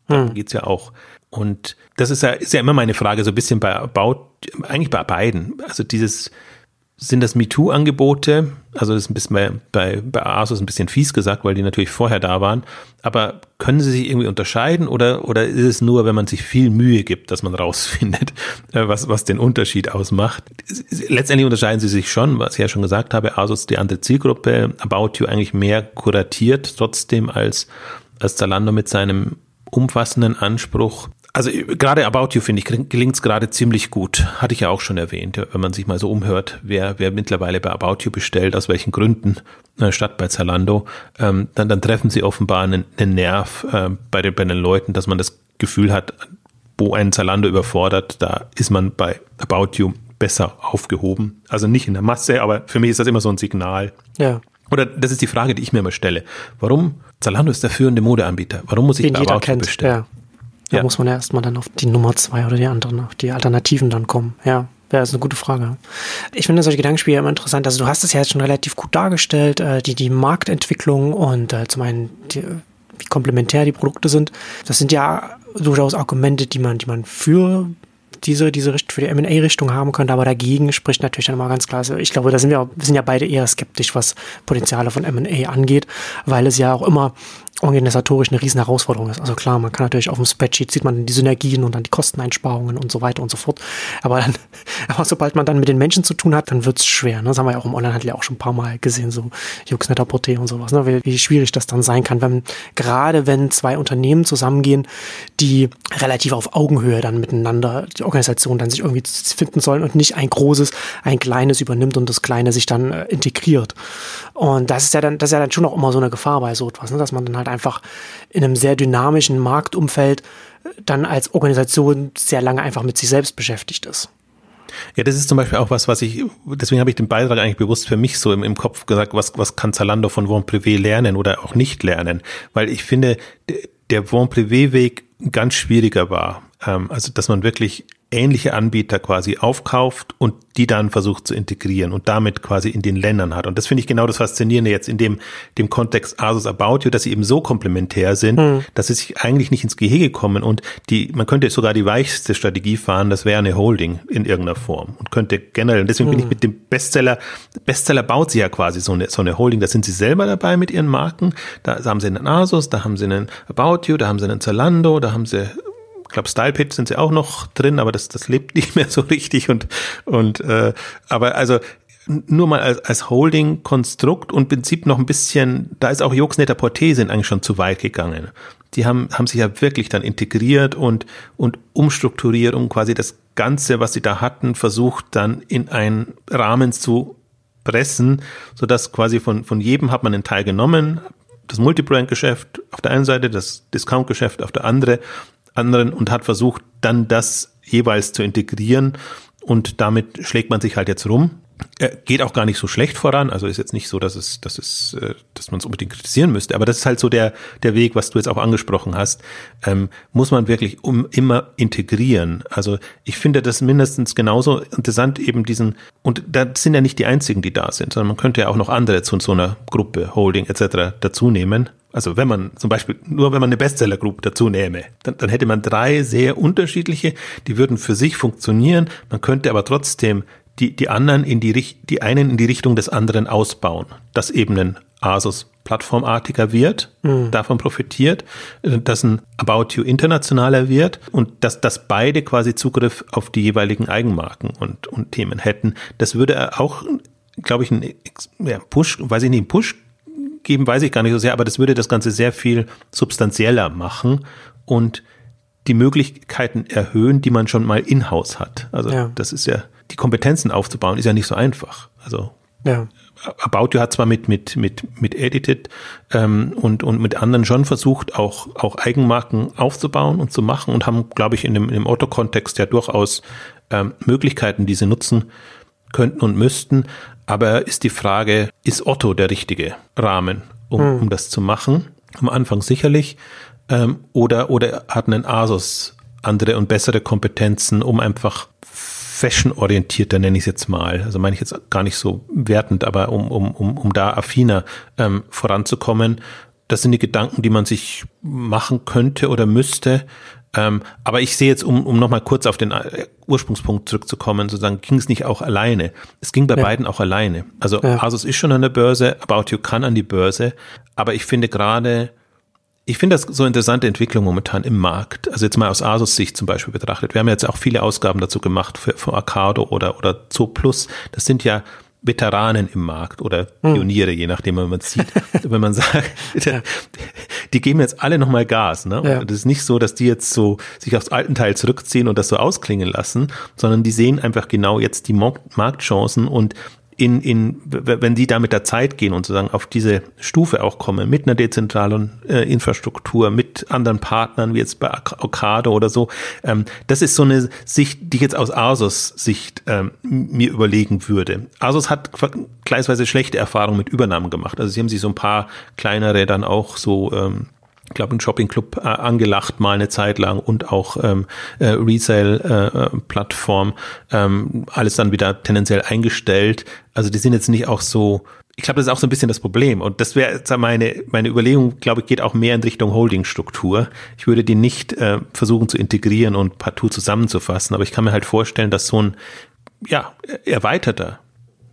Hm. Da geht's ja auch. Und das ist ja, ist ja immer meine Frage, so ein bisschen bei About, eigentlich bei beiden. Also dieses, sind das MeToo-Angebote. Also das ist ein bisschen bei, bei, Asus ein bisschen fies gesagt, weil die natürlich vorher da waren. Aber können sie sich irgendwie unterscheiden oder, oder ist es nur, wenn man sich viel Mühe gibt, dass man rausfindet, *laughs* äh, was, was den Unterschied ausmacht? Letztendlich unterscheiden sie sich schon, was ich ja schon gesagt habe. Asus die andere Zielgruppe, About You eigentlich mehr kuratiert trotzdem als, als Zalando mit seinem umfassenden Anspruch also gerade About You, finde ich, gelingt es gerade ziemlich gut. Hatte ich ja auch schon erwähnt, wenn man sich mal so umhört, wer, wer mittlerweile bei About You bestellt, aus welchen Gründen, äh, statt bei Zalando, ähm, dann, dann treffen sie offenbar einen, einen Nerv äh, bei, den, bei den Leuten, dass man das Gefühl hat, wo ein Zalando überfordert, da ist man bei About You besser aufgehoben. Also nicht in der Masse, aber für mich ist das immer so ein Signal. Ja. Oder das ist die Frage, die ich mir immer stelle. Warum? Zalando ist der führende Modeanbieter. Warum muss ich Den bei About You bestellen? Ja. Da ja. muss man ja erstmal dann auf die Nummer zwei oder die anderen, auf die Alternativen dann kommen. Ja. Ja, ist eine gute Frage. Ich finde solche Gedankenspiele immer interessant. Also du hast es ja jetzt schon relativ gut dargestellt, äh, die, die Marktentwicklung und äh, zum einen die, wie komplementär die Produkte sind. Das sind ja durchaus Argumente, die man, die man für diese, diese Richtung, für die M&A-Richtung haben könnte, aber dagegen spricht natürlich dann mal ganz klar, also ich glaube, da sind wir, wir sind ja beide eher skeptisch, was Potenziale von M&A angeht, weil es ja auch immer organisatorisch eine riesen Herausforderung ist. Also klar, man kann natürlich auf dem Spreadsheet sieht man die Synergien und dann die Kosteneinsparungen und so weiter und so fort. Aber, dann, *laughs* aber sobald man dann mit den Menschen zu tun hat, dann wird's schwer. Ne? Das haben wir ja auch im Onlinehandel ja auch schon ein paar Mal gesehen, so Juxnetter Porté und sowas, ne? wie, wie schwierig das dann sein kann, wenn gerade wenn zwei Unternehmen zusammengehen, die relativ auf Augenhöhe dann miteinander die Organisation dann sich irgendwie finden sollen und nicht ein großes, ein kleines übernimmt und das kleine sich dann äh, integriert. Und das ist ja dann, das ist ja dann schon auch immer so eine Gefahr bei so etwas, ne? dass man dann halt einfach in einem sehr dynamischen Marktumfeld dann als Organisation sehr lange einfach mit sich selbst beschäftigt ist. Ja, das ist zum Beispiel auch was, was ich, deswegen habe ich den Beitrag eigentlich bewusst für mich so im, im Kopf gesagt, was, was kann Zalando von Von Privé lernen oder auch nicht lernen? Weil ich finde, der Von Privé Weg ganz schwieriger war. Ähm, also, dass man wirklich ähnliche Anbieter quasi aufkauft und die dann versucht zu integrieren und damit quasi in den Ländern hat. Und das finde ich genau das Faszinierende jetzt in dem, dem Kontext Asus About You, dass sie eben so komplementär sind, mhm. dass sie sich eigentlich nicht ins Gehege kommen und die, man könnte sogar die weichste Strategie fahren, das wäre eine Holding in irgendeiner Form und könnte generell, und deswegen mhm. bin ich hm. mit dem Bestseller, Bestseller baut sie ja quasi so eine, so eine Holding, da sind sie selber dabei mit ihren Marken, da haben sie einen Asus, da haben sie einen About You, da haben sie einen Zalando, da haben sie ich glaube, StylePit sind sie auch noch drin, aber das, das lebt *laughs* nicht mehr so richtig. Und, und äh, aber also nur mal als, als Holding-Konstrukt und Prinzip noch ein bisschen, da ist auch Joxnetter Porté sind eigentlich schon zu weit gegangen. Die haben, haben sich ja wirklich dann integriert und, und umstrukturiert, um quasi das Ganze, was sie da hatten, versucht dann in einen Rahmen zu pressen, so dass quasi von, von jedem hat man einen Teil genommen, das Multibrand-Geschäft auf der einen Seite, das Discount-Geschäft auf der andere anderen und hat versucht, dann das jeweils zu integrieren und damit schlägt man sich halt jetzt rum. Er geht auch gar nicht so schlecht voran, also ist jetzt nicht so, dass es, dass es, äh, dass man es unbedingt kritisieren müsste, aber das ist halt so der, der Weg, was du jetzt auch angesprochen hast, ähm, muss man wirklich um immer integrieren. Also ich finde das mindestens genauso interessant, eben diesen, und da sind ja nicht die einzigen, die da sind, sondern man könnte ja auch noch andere zu so einer Gruppe, Holding etc. dazu nehmen. Also wenn man zum Beispiel, nur wenn man eine Bestseller Group dazu nähme, dann, dann hätte man drei sehr unterschiedliche, die würden für sich funktionieren. Man könnte aber trotzdem die, die anderen in die, die einen in die Richtung des anderen ausbauen, dass eben ein Asus plattformartiger wird, mhm. davon profitiert, dass ein About You internationaler wird und dass, dass beide quasi Zugriff auf die jeweiligen Eigenmarken und, und Themen hätten. Das würde auch, glaube ich, einen ja, Push, weiß ich nicht, einen Push geben, weiß ich gar nicht so sehr, aber das würde das Ganze sehr viel substanzieller machen und die Möglichkeiten erhöhen, die man schon mal in-house hat. Also ja. das ist ja, die Kompetenzen aufzubauen, ist ja nicht so einfach. Also ja. About You hat zwar mit, mit, mit, mit Edited ähm, und, und mit anderen schon versucht, auch, auch Eigenmarken aufzubauen und zu machen und haben, glaube ich, in dem, in dem Otto-Kontext ja durchaus ähm, Möglichkeiten, die sie nutzen könnten und müssten. Aber ist die Frage, ist Otto der richtige Rahmen, um, hm. um das zu machen? Am Anfang sicherlich. Ähm, oder, oder hat ein Asus andere und bessere Kompetenzen, um einfach fashion-orientierter, nenne ich es jetzt mal, also meine ich jetzt gar nicht so wertend, aber um, um, um, um da affiner ähm, voranzukommen. Das sind die Gedanken, die man sich machen könnte oder müsste. Ähm, aber ich sehe jetzt, um, um nochmal kurz auf den äh, Ursprungspunkt zurückzukommen, sozusagen, ging es nicht auch alleine. Es ging bei ja. beiden auch alleine. Also ja. Asus ist schon an der Börse, About You kann an die Börse, aber ich finde gerade, ich finde das so interessante Entwicklung momentan im Markt. Also jetzt mal aus Asus Sicht zum Beispiel betrachtet. Wir haben jetzt auch viele Ausgaben dazu gemacht für, für Arcado oder, oder Zo Plus. Das sind ja Veteranen im Markt oder hm. Pioniere, hm. je nachdem, wenn man sieht. *laughs* wenn man sagt, die geben jetzt alle nochmal Gas. Ne? Ja. Das ist nicht so, dass die jetzt so sich aufs alten Teil zurückziehen und das so ausklingen lassen, sondern die sehen einfach genau jetzt die Marktchancen und in, in, wenn die da mit der Zeit gehen und sozusagen auf diese Stufe auch kommen, mit einer dezentralen äh, Infrastruktur, mit anderen Partnern, wie jetzt bei Ocado oder so, ähm, das ist so eine Sicht, die ich jetzt aus Asus Sicht ähm, mir überlegen würde. Asus hat gleichsweise schlechte Erfahrungen mit Übernahmen gemacht. Also sie haben sich so ein paar kleinere dann auch so ähm, glaube, ein Shopping-Club äh, angelacht mal eine Zeit lang und auch ähm, äh, Resale-Plattform, äh, ähm, alles dann wieder tendenziell eingestellt. Also die sind jetzt nicht auch so ich glaube, das ist auch so ein bisschen das Problem. Und das wäre meine, meine Überlegung, glaube ich, geht auch mehr in Richtung Holdingstruktur. Ich würde die nicht äh, versuchen zu integrieren und partout zusammenzufassen, aber ich kann mir halt vorstellen, dass so ein ja, erweiterter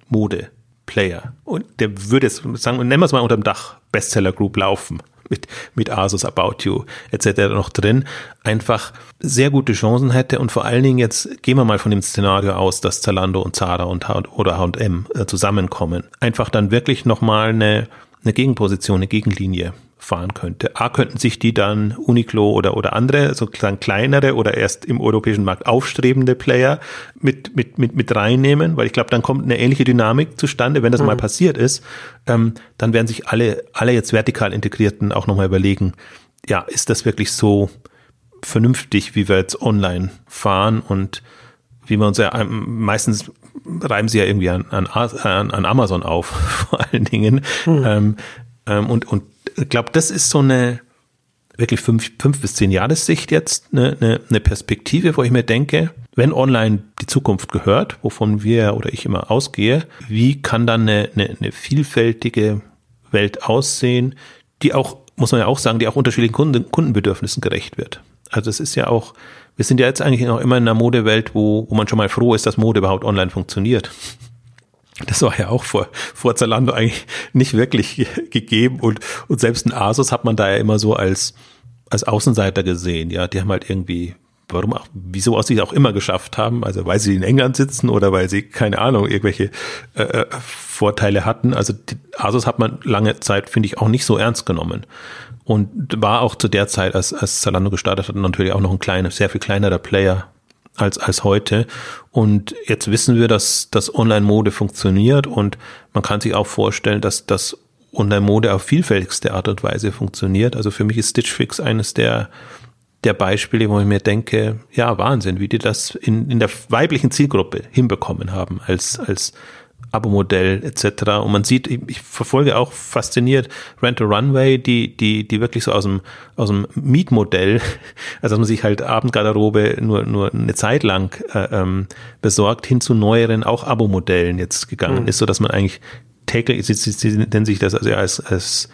Mode-Player und der würde es sagen, nennen wir es mal unter dem Dach Bestseller Group laufen mit, mit Asus, About You etc. noch drin, einfach sehr gute Chancen hätte und vor allen Dingen jetzt gehen wir mal von dem Szenario aus, dass Zalando und Zara und oder H&M zusammenkommen, einfach dann wirklich nochmal eine, eine Gegenposition, eine Gegenlinie fahren könnte. A, könnten sich die dann Uniqlo oder, oder andere, sozusagen kleinere oder erst im europäischen Markt aufstrebende Player mit, mit, mit, mit reinnehmen, weil ich glaube, dann kommt eine ähnliche Dynamik zustande, wenn das mhm. mal passiert ist, ähm, dann werden sich alle, alle jetzt vertikal integrierten auch nochmal überlegen, ja, ist das wirklich so vernünftig, wie wir jetzt online fahren und wie wir uns ja ähm, meistens reiben sie ja irgendwie an, an, an Amazon auf, *laughs* vor allen Dingen. Mhm. Ähm, ähm, und, und ich glaube, das ist so eine wirklich fünf, fünf bis zehn Jahressicht jetzt, eine, eine, eine Perspektive, wo ich mir denke, wenn online die Zukunft gehört, wovon wir oder ich immer ausgehe, wie kann dann eine, eine, eine vielfältige Welt aussehen, die auch, muss man ja auch sagen, die auch unterschiedlichen Kunden, Kundenbedürfnissen gerecht wird. Also es ist ja auch, wir sind ja jetzt eigentlich noch immer in einer Modewelt, wo, wo man schon mal froh ist, dass Mode überhaupt online funktioniert. Das war ja auch vor, vor Zalando eigentlich nicht wirklich *laughs* gegeben und, und selbst ein Asus hat man da ja immer so als, als Außenseiter gesehen. Ja, die haben halt irgendwie, warum auch, wieso sie es auch immer geschafft haben, also weil sie in England sitzen oder weil sie, keine Ahnung, irgendwelche äh, äh Vorteile hatten. Also Asus hat man lange Zeit, finde ich, auch nicht so ernst genommen. Und war auch zu der Zeit, als, als Zalando gestartet hat, natürlich auch noch ein kleiner, sehr viel kleinerer Player als, als heute. Und jetzt wissen wir, dass das Online-Mode funktioniert und man kann sich auch vorstellen, dass das Online-Mode auf vielfältigste Art und Weise funktioniert. Also für mich ist Stitch Fix eines der, der Beispiele, wo ich mir denke, ja, Wahnsinn, wie die das in, in der weiblichen Zielgruppe hinbekommen haben als, als Abo-Modell etc. Und man sieht, ich, verfolge auch fasziniert Rent a Runway, die, die, die wirklich so aus dem, aus dem Mietmodell, *laughs* also dass man sich halt Abendgarderobe nur, nur eine Zeit lang äh, ähm, besorgt, hin zu neueren, auch Abo-Modellen jetzt gegangen mhm. ist, so dass man eigentlich täglich, sie, sie, sie nennen sich das also als, als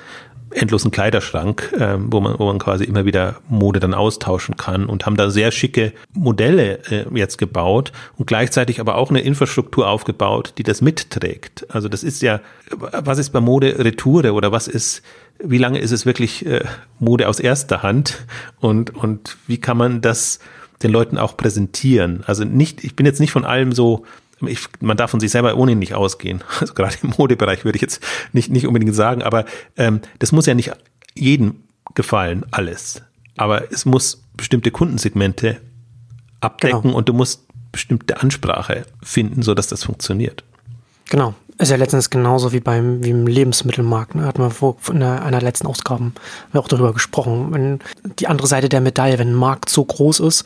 endlosen Kleiderschrank, äh, wo man wo man quasi immer wieder Mode dann austauschen kann und haben da sehr schicke Modelle äh, jetzt gebaut und gleichzeitig aber auch eine Infrastruktur aufgebaut, die das mitträgt. Also das ist ja, was ist bei Mode Retoure oder was ist wie lange ist es wirklich äh, Mode aus erster Hand und und wie kann man das den Leuten auch präsentieren? Also nicht, ich bin jetzt nicht von allem so ich, man darf von sich selber ohnehin nicht ausgehen. *laughs* Also gerade im Modebereich würde ich jetzt nicht, nicht unbedingt sagen, aber ähm, das muss ja nicht jedem gefallen, alles. Aber es muss bestimmte Kundensegmente abdecken genau. und du musst bestimmte Ansprache finden, so dass das funktioniert. Genau. Ist ja letztens genauso wie beim wie im Lebensmittelmarkt. Ne? Hatten wir vor in einer, einer letzten Ausgaben auch darüber gesprochen. Wenn die andere Seite der Medaille, wenn ein Markt so groß ist,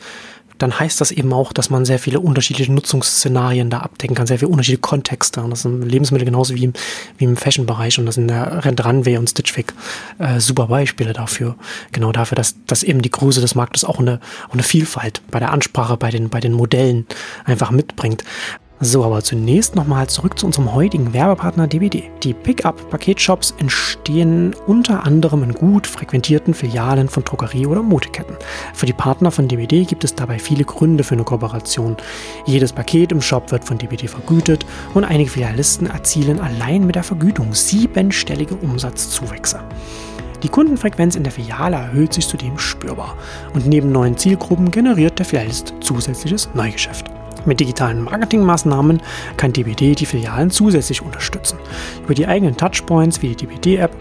dann heißt das eben auch, dass man sehr viele unterschiedliche Nutzungsszenarien da abdecken kann, sehr viele unterschiedliche Kontexte. Und das sind Lebensmittel genauso wie im, wie im Fashion-Bereich und das sind der Rent Runway und Stitch Fix äh, super Beispiele dafür. Genau dafür, dass, dass eben die Größe des Marktes auch eine, auch eine Vielfalt bei der Ansprache, bei den, bei den Modellen einfach mitbringt. So, aber zunächst nochmal zurück zu unserem heutigen Werbepartner DBD. Die Pickup-Paketshops entstehen unter anderem in gut frequentierten Filialen von Drogerie- oder Modeketten. Für die Partner von DBD gibt es dabei viele Gründe für eine Kooperation. Jedes Paket im Shop wird von DBD vergütet und einige Filialisten erzielen allein mit der Vergütung siebenstellige Umsatzzuwächse. Die Kundenfrequenz in der Filiale erhöht sich zudem spürbar und neben neuen Zielgruppen generiert der Filialist zusätzliches Neugeschäft. Mit digitalen Marketingmaßnahmen kann DBD die Filialen zusätzlich unterstützen. Über die eigenen Touchpoints wie die DBD-App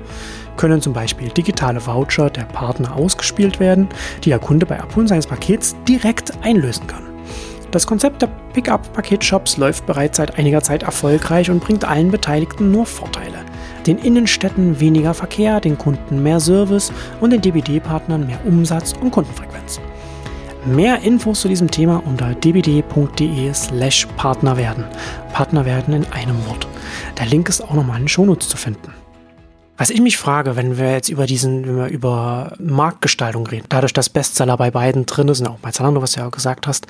können zum Beispiel digitale Voucher der Partner ausgespielt werden, die der Kunde bei Abholen seines Pakets direkt einlösen kann. Das Konzept der Pickup-Paketshops läuft bereits seit einiger Zeit erfolgreich und bringt allen Beteiligten nur Vorteile. Den Innenstädten weniger Verkehr, den Kunden mehr Service und den DBD-Partnern mehr Umsatz und Kundenfrequenz. Mehr Infos zu diesem Thema unter dbd.de slash Partner werden. Partner werden in einem Wort. Der Link ist auch nochmal in den Shownotes zu finden. Was ich mich frage, wenn wir jetzt über diesen, wenn wir über Marktgestaltung reden, dadurch, dass Bestseller bei beiden drin sind, auch bei Zalando, was du ja auch gesagt hast,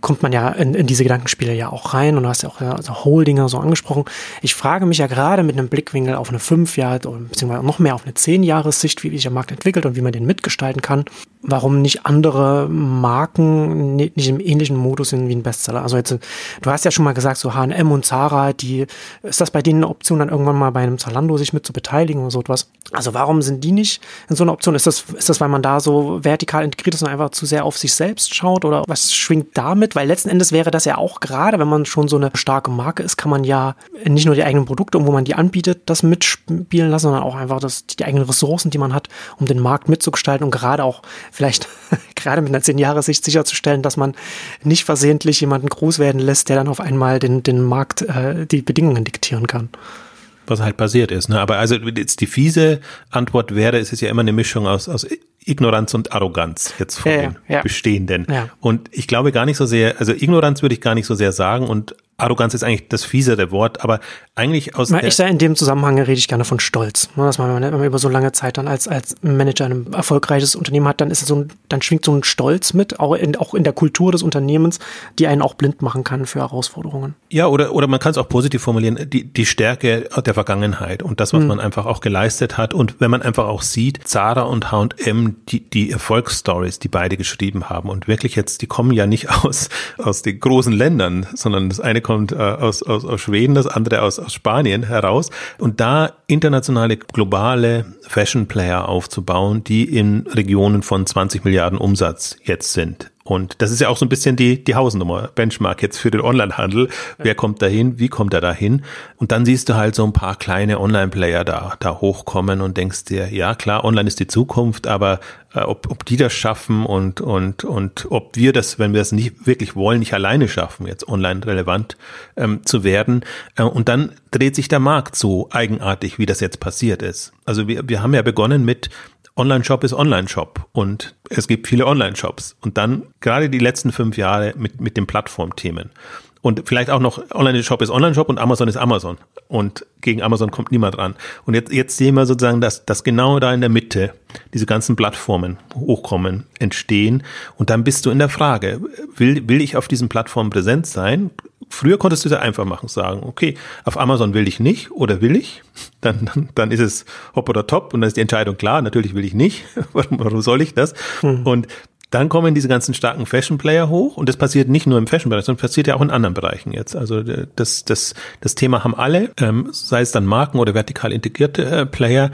kommt man ja in, in diese Gedankenspiele ja auch rein und du hast ja auch also Holdinger so angesprochen. Ich frage mich ja gerade mit einem Blickwinkel auf eine fünf Jahre beziehungsweise noch mehr auf eine zehn Jahressicht, wie sich der Markt entwickelt und wie man den mitgestalten kann, warum nicht andere Marken nicht im ähnlichen Modus sind wie ein Bestseller. Also jetzt, du hast ja schon mal gesagt, so H&M und Zara, die, ist das bei denen eine Option, dann irgendwann mal bei einem Zalando sich mit zu beteiligen oder so etwas? Also warum sind die nicht in so einer Option? Ist das, ist das, weil man da so vertikal integriert ist und einfach zu sehr auf sich selbst schaut oder was schwingt damit? Weil letzten Endes wäre das ja auch gerade, wenn man schon so eine starke Marke ist, kann man ja nicht nur die eigenen Produkte, wo man die anbietet, das mitspielen lassen, sondern auch einfach das, die eigenen Ressourcen, die man hat, um den Markt mitzugestalten und gerade auch vielleicht *laughs* gerade mit einer zehn Jahre Sicht sicherzustellen, dass man nicht versehentlich jemanden groß werden lässt, der dann auf einmal den, den Markt äh, die Bedingungen diktieren kann was halt passiert ist. Ne? Aber also jetzt die fiese Antwort wäre, es ist ja immer eine Mischung aus, aus Ignoranz und Arroganz jetzt von ja, den ja. Bestehenden. Ja. Und ich glaube gar nicht so sehr, also Ignoranz würde ich gar nicht so sehr sagen und Arroganz ist eigentlich das fiesere Wort, aber eigentlich aus. Ich sage, in dem Zusammenhang rede ich gerne von Stolz. Ne, dass man, wenn man über so lange Zeit dann als, als Manager ein erfolgreiches Unternehmen hat, dann ist es so ein, dann schwingt so ein Stolz mit, auch in, auch in der Kultur des Unternehmens, die einen auch blind machen kann für Herausforderungen. Ja, oder, oder man kann es auch positiv formulieren, die, die Stärke der Vergangenheit und das, was mhm. man einfach auch geleistet hat. Und wenn man einfach auch sieht, Zara und H&M, die, die Erfolgsstories, die beide geschrieben haben und wirklich jetzt, die kommen ja nicht *laughs* aus, aus den großen Ländern, sondern das eine kommt äh, aus, aus, aus Schweden, das andere aus, aus Spanien heraus. Und da internationale, globale Fashion Player aufzubauen, die in Regionen von 20 Milliarden Umsatz jetzt sind. Und das ist ja auch so ein bisschen die, die Hausnummer, Benchmark jetzt für den Onlinehandel. Wer kommt dahin? Wie kommt er dahin? Und dann siehst du halt so ein paar kleine Online-Player da, da hochkommen und denkst dir, ja klar, online ist die Zukunft, aber äh, ob, ob die das schaffen und, und, und ob wir das, wenn wir das nicht wirklich wollen, nicht alleine schaffen, jetzt online relevant ähm, zu werden. Äh, und dann dreht sich der Markt so eigenartig, wie das jetzt passiert ist. Also wir, wir haben ja begonnen mit Online-Shop ist Online-Shop und es gibt viele Online-Shops. Und dann gerade die letzten fünf Jahre mit, mit den Plattformthemen. Und vielleicht auch noch Online-Shop ist Online-Shop und Amazon ist Amazon. Und gegen Amazon kommt niemand ran. Und jetzt, jetzt sehen wir sozusagen, dass, dass genau da in der Mitte diese ganzen Plattformen hochkommen, entstehen. Und dann bist du in der Frage, will, will ich auf diesen Plattformen präsent sein? Früher konntest du es einfach machen, sagen, okay, auf Amazon will ich nicht oder will ich? *laughs* Dann, dann, dann ist es hopp oder top und dann ist die Entscheidung klar, natürlich will ich nicht. *laughs* warum, warum soll ich das? Mhm. Und dann kommen diese ganzen starken Fashion-Player hoch und das passiert nicht nur im Fashion-Bereich, sondern passiert ja auch in anderen Bereichen jetzt. Also das, das, das Thema haben alle, ähm, sei es dann Marken oder vertikal integrierte äh, Player.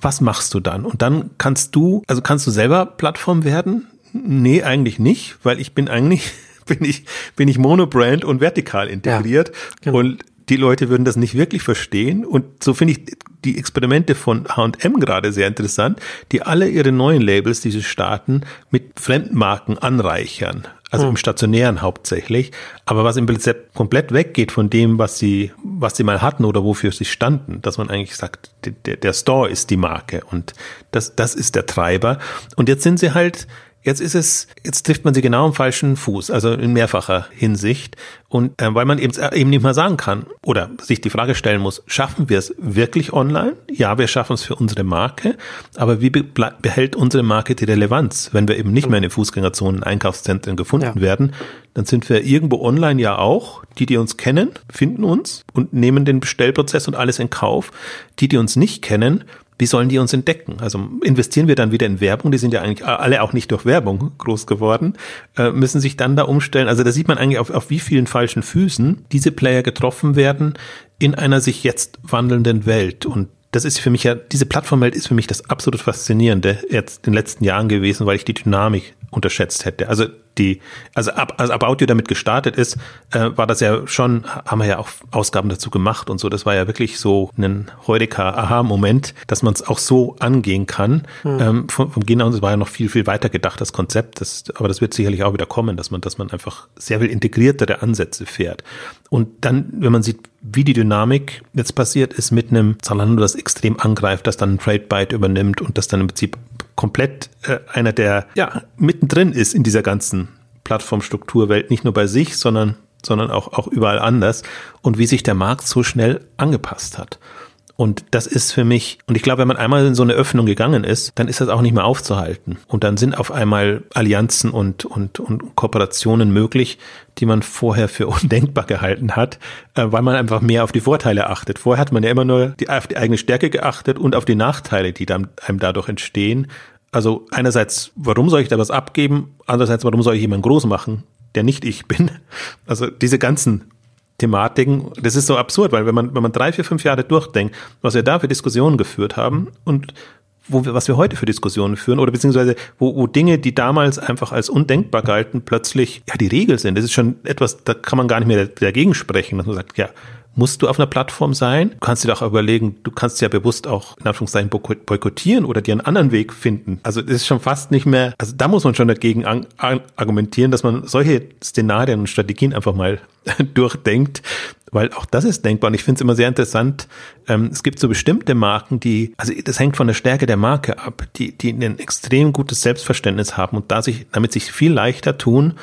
Was machst du dann? Und dann kannst du, also kannst du selber Plattform werden? Nee, eigentlich nicht, weil ich bin eigentlich *laughs* bin ich, bin ich Monobrand und vertikal integriert. Ja, genau. Und die Leute würden das nicht wirklich verstehen. Und so finde ich die Experimente von H&M gerade sehr interessant, die alle ihre neuen Labels, diese starten, mit Fremdmarken anreichern. Also hm. im Stationären hauptsächlich. Aber was im Prinzip komplett weggeht von dem, was sie, was sie mal hatten oder wofür sie standen, dass man eigentlich sagt, der, der Store ist die Marke und das, das ist der Treiber. Und jetzt sind sie halt Jetzt ist es, jetzt trifft man sie genau am falschen Fuß, also in mehrfacher Hinsicht. Und äh, weil man eben, äh, eben nicht mal sagen kann oder sich die Frage stellen muss, schaffen wir es wirklich online? Ja, wir schaffen es für unsere Marke, aber wie be behält unsere Marke die Relevanz, wenn wir eben nicht mehr in den Fußgängerzonen, Einkaufszentren gefunden ja. werden? Dann sind wir irgendwo online ja auch. Die, die uns kennen, finden uns und nehmen den Bestellprozess und alles in Kauf. Die, die uns nicht kennen, wie sollen die uns entdecken? Also investieren wir dann wieder in Werbung, die sind ja eigentlich alle auch nicht durch Werbung groß geworden, äh, müssen sich dann da umstellen. Also da sieht man eigentlich auf, auf wie vielen falschen Füßen diese Player getroffen werden in einer sich jetzt wandelnden Welt. Und das ist für mich ja, diese Plattformwelt ist für mich das absolut Faszinierende jetzt in den letzten Jahren gewesen, weil ich die Dynamik unterschätzt hätte. Also die, also ab, als About You damit gestartet ist, äh, war das ja schon, haben wir ja auch Ausgaben dazu gemacht und so. Das war ja wirklich so ein Heureka-Aha-Moment, dass man es auch so angehen kann. Mhm. Ähm, vom, vom Gehen aus war ja noch viel, viel weiter gedacht, das Konzept. Das, aber das wird sicherlich auch wieder kommen, dass man, dass man einfach sehr viel integriertere Ansätze fährt. Und dann, wenn man sieht, wie die Dynamik jetzt passiert ist mit einem Zalando, das extrem angreift, das dann ein Trade Byte übernimmt und das dann im Prinzip komplett äh, einer, der ja mittendrin ist in dieser ganzen Plattformstrukturwelt, nicht nur bei sich, sondern, sondern auch, auch überall anders und wie sich der Markt so schnell angepasst hat. Und das ist für mich, und ich glaube, wenn man einmal in so eine Öffnung gegangen ist, dann ist das auch nicht mehr aufzuhalten. Und dann sind auf einmal Allianzen und, und, und Kooperationen möglich, die man vorher für *laughs* undenkbar gehalten hat, äh, weil man einfach mehr auf die Vorteile achtet. Vorher hat man ja immer nur die, auf die eigene Stärke geachtet und auf die Nachteile, die dann einem dadurch entstehen. Also einerseits, warum soll ich da was abgeben? Andererseits, warum soll ich jemanden groß machen, der nicht ich bin? Also diese ganzen Thematiken. Das ist so absurd, weil wenn man, wenn man drei, vier, fünf Jahre durchdenkt, was wir da für Diskussionen geführt haben und wo wir, was wir heute für Diskussionen führen oder beziehungsweise wo, wo Dinge, die damals einfach als undenkbar galten, plötzlich ja die Regel sind. Das ist schon etwas, da kann man gar nicht mehr dagegen sprechen, dass man sagt, ja, musst du auf einer Plattform sein? Du kannst dir doch überlegen, du kannst ja bewusst auch in Anführungszeichen boykottieren oder dir einen anderen Weg finden. Also das ist schon fast nicht mehr, also da muss man schon dagegen an, an, argumentieren, dass man solche Szenarien und Strategien einfach mal *laughs* durchdenkt, weil auch das ist denkbar. Und ich finde es immer sehr interessant. Ähm, es gibt so bestimmte Marken, die, also das hängt von der Stärke der Marke ab, die, die ein extrem gutes Selbstverständnis haben und da sich, damit sich viel leichter tun,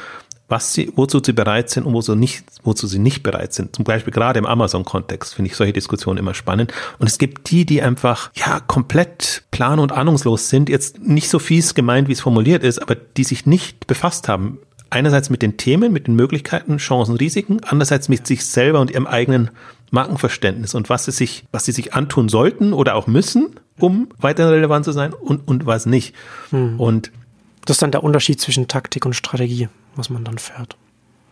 was sie, wozu sie bereit sind und wozu, nicht, wozu sie nicht bereit sind. Zum Beispiel gerade im Amazon-Kontext finde ich solche Diskussionen immer spannend. Und es gibt die, die einfach, ja, komplett plan- und ahnungslos sind. Jetzt nicht so fies gemeint, wie es formuliert ist, aber die sich nicht befasst haben einerseits mit den Themen, mit den Möglichkeiten, Chancen, Risiken, andererseits mit sich selber und ihrem eigenen Markenverständnis und was sie sich, was sie sich antun sollten oder auch müssen, um weiterhin relevant zu sein und, und was nicht. Hm. Und das ist dann der Unterschied zwischen Taktik und Strategie, was man dann fährt.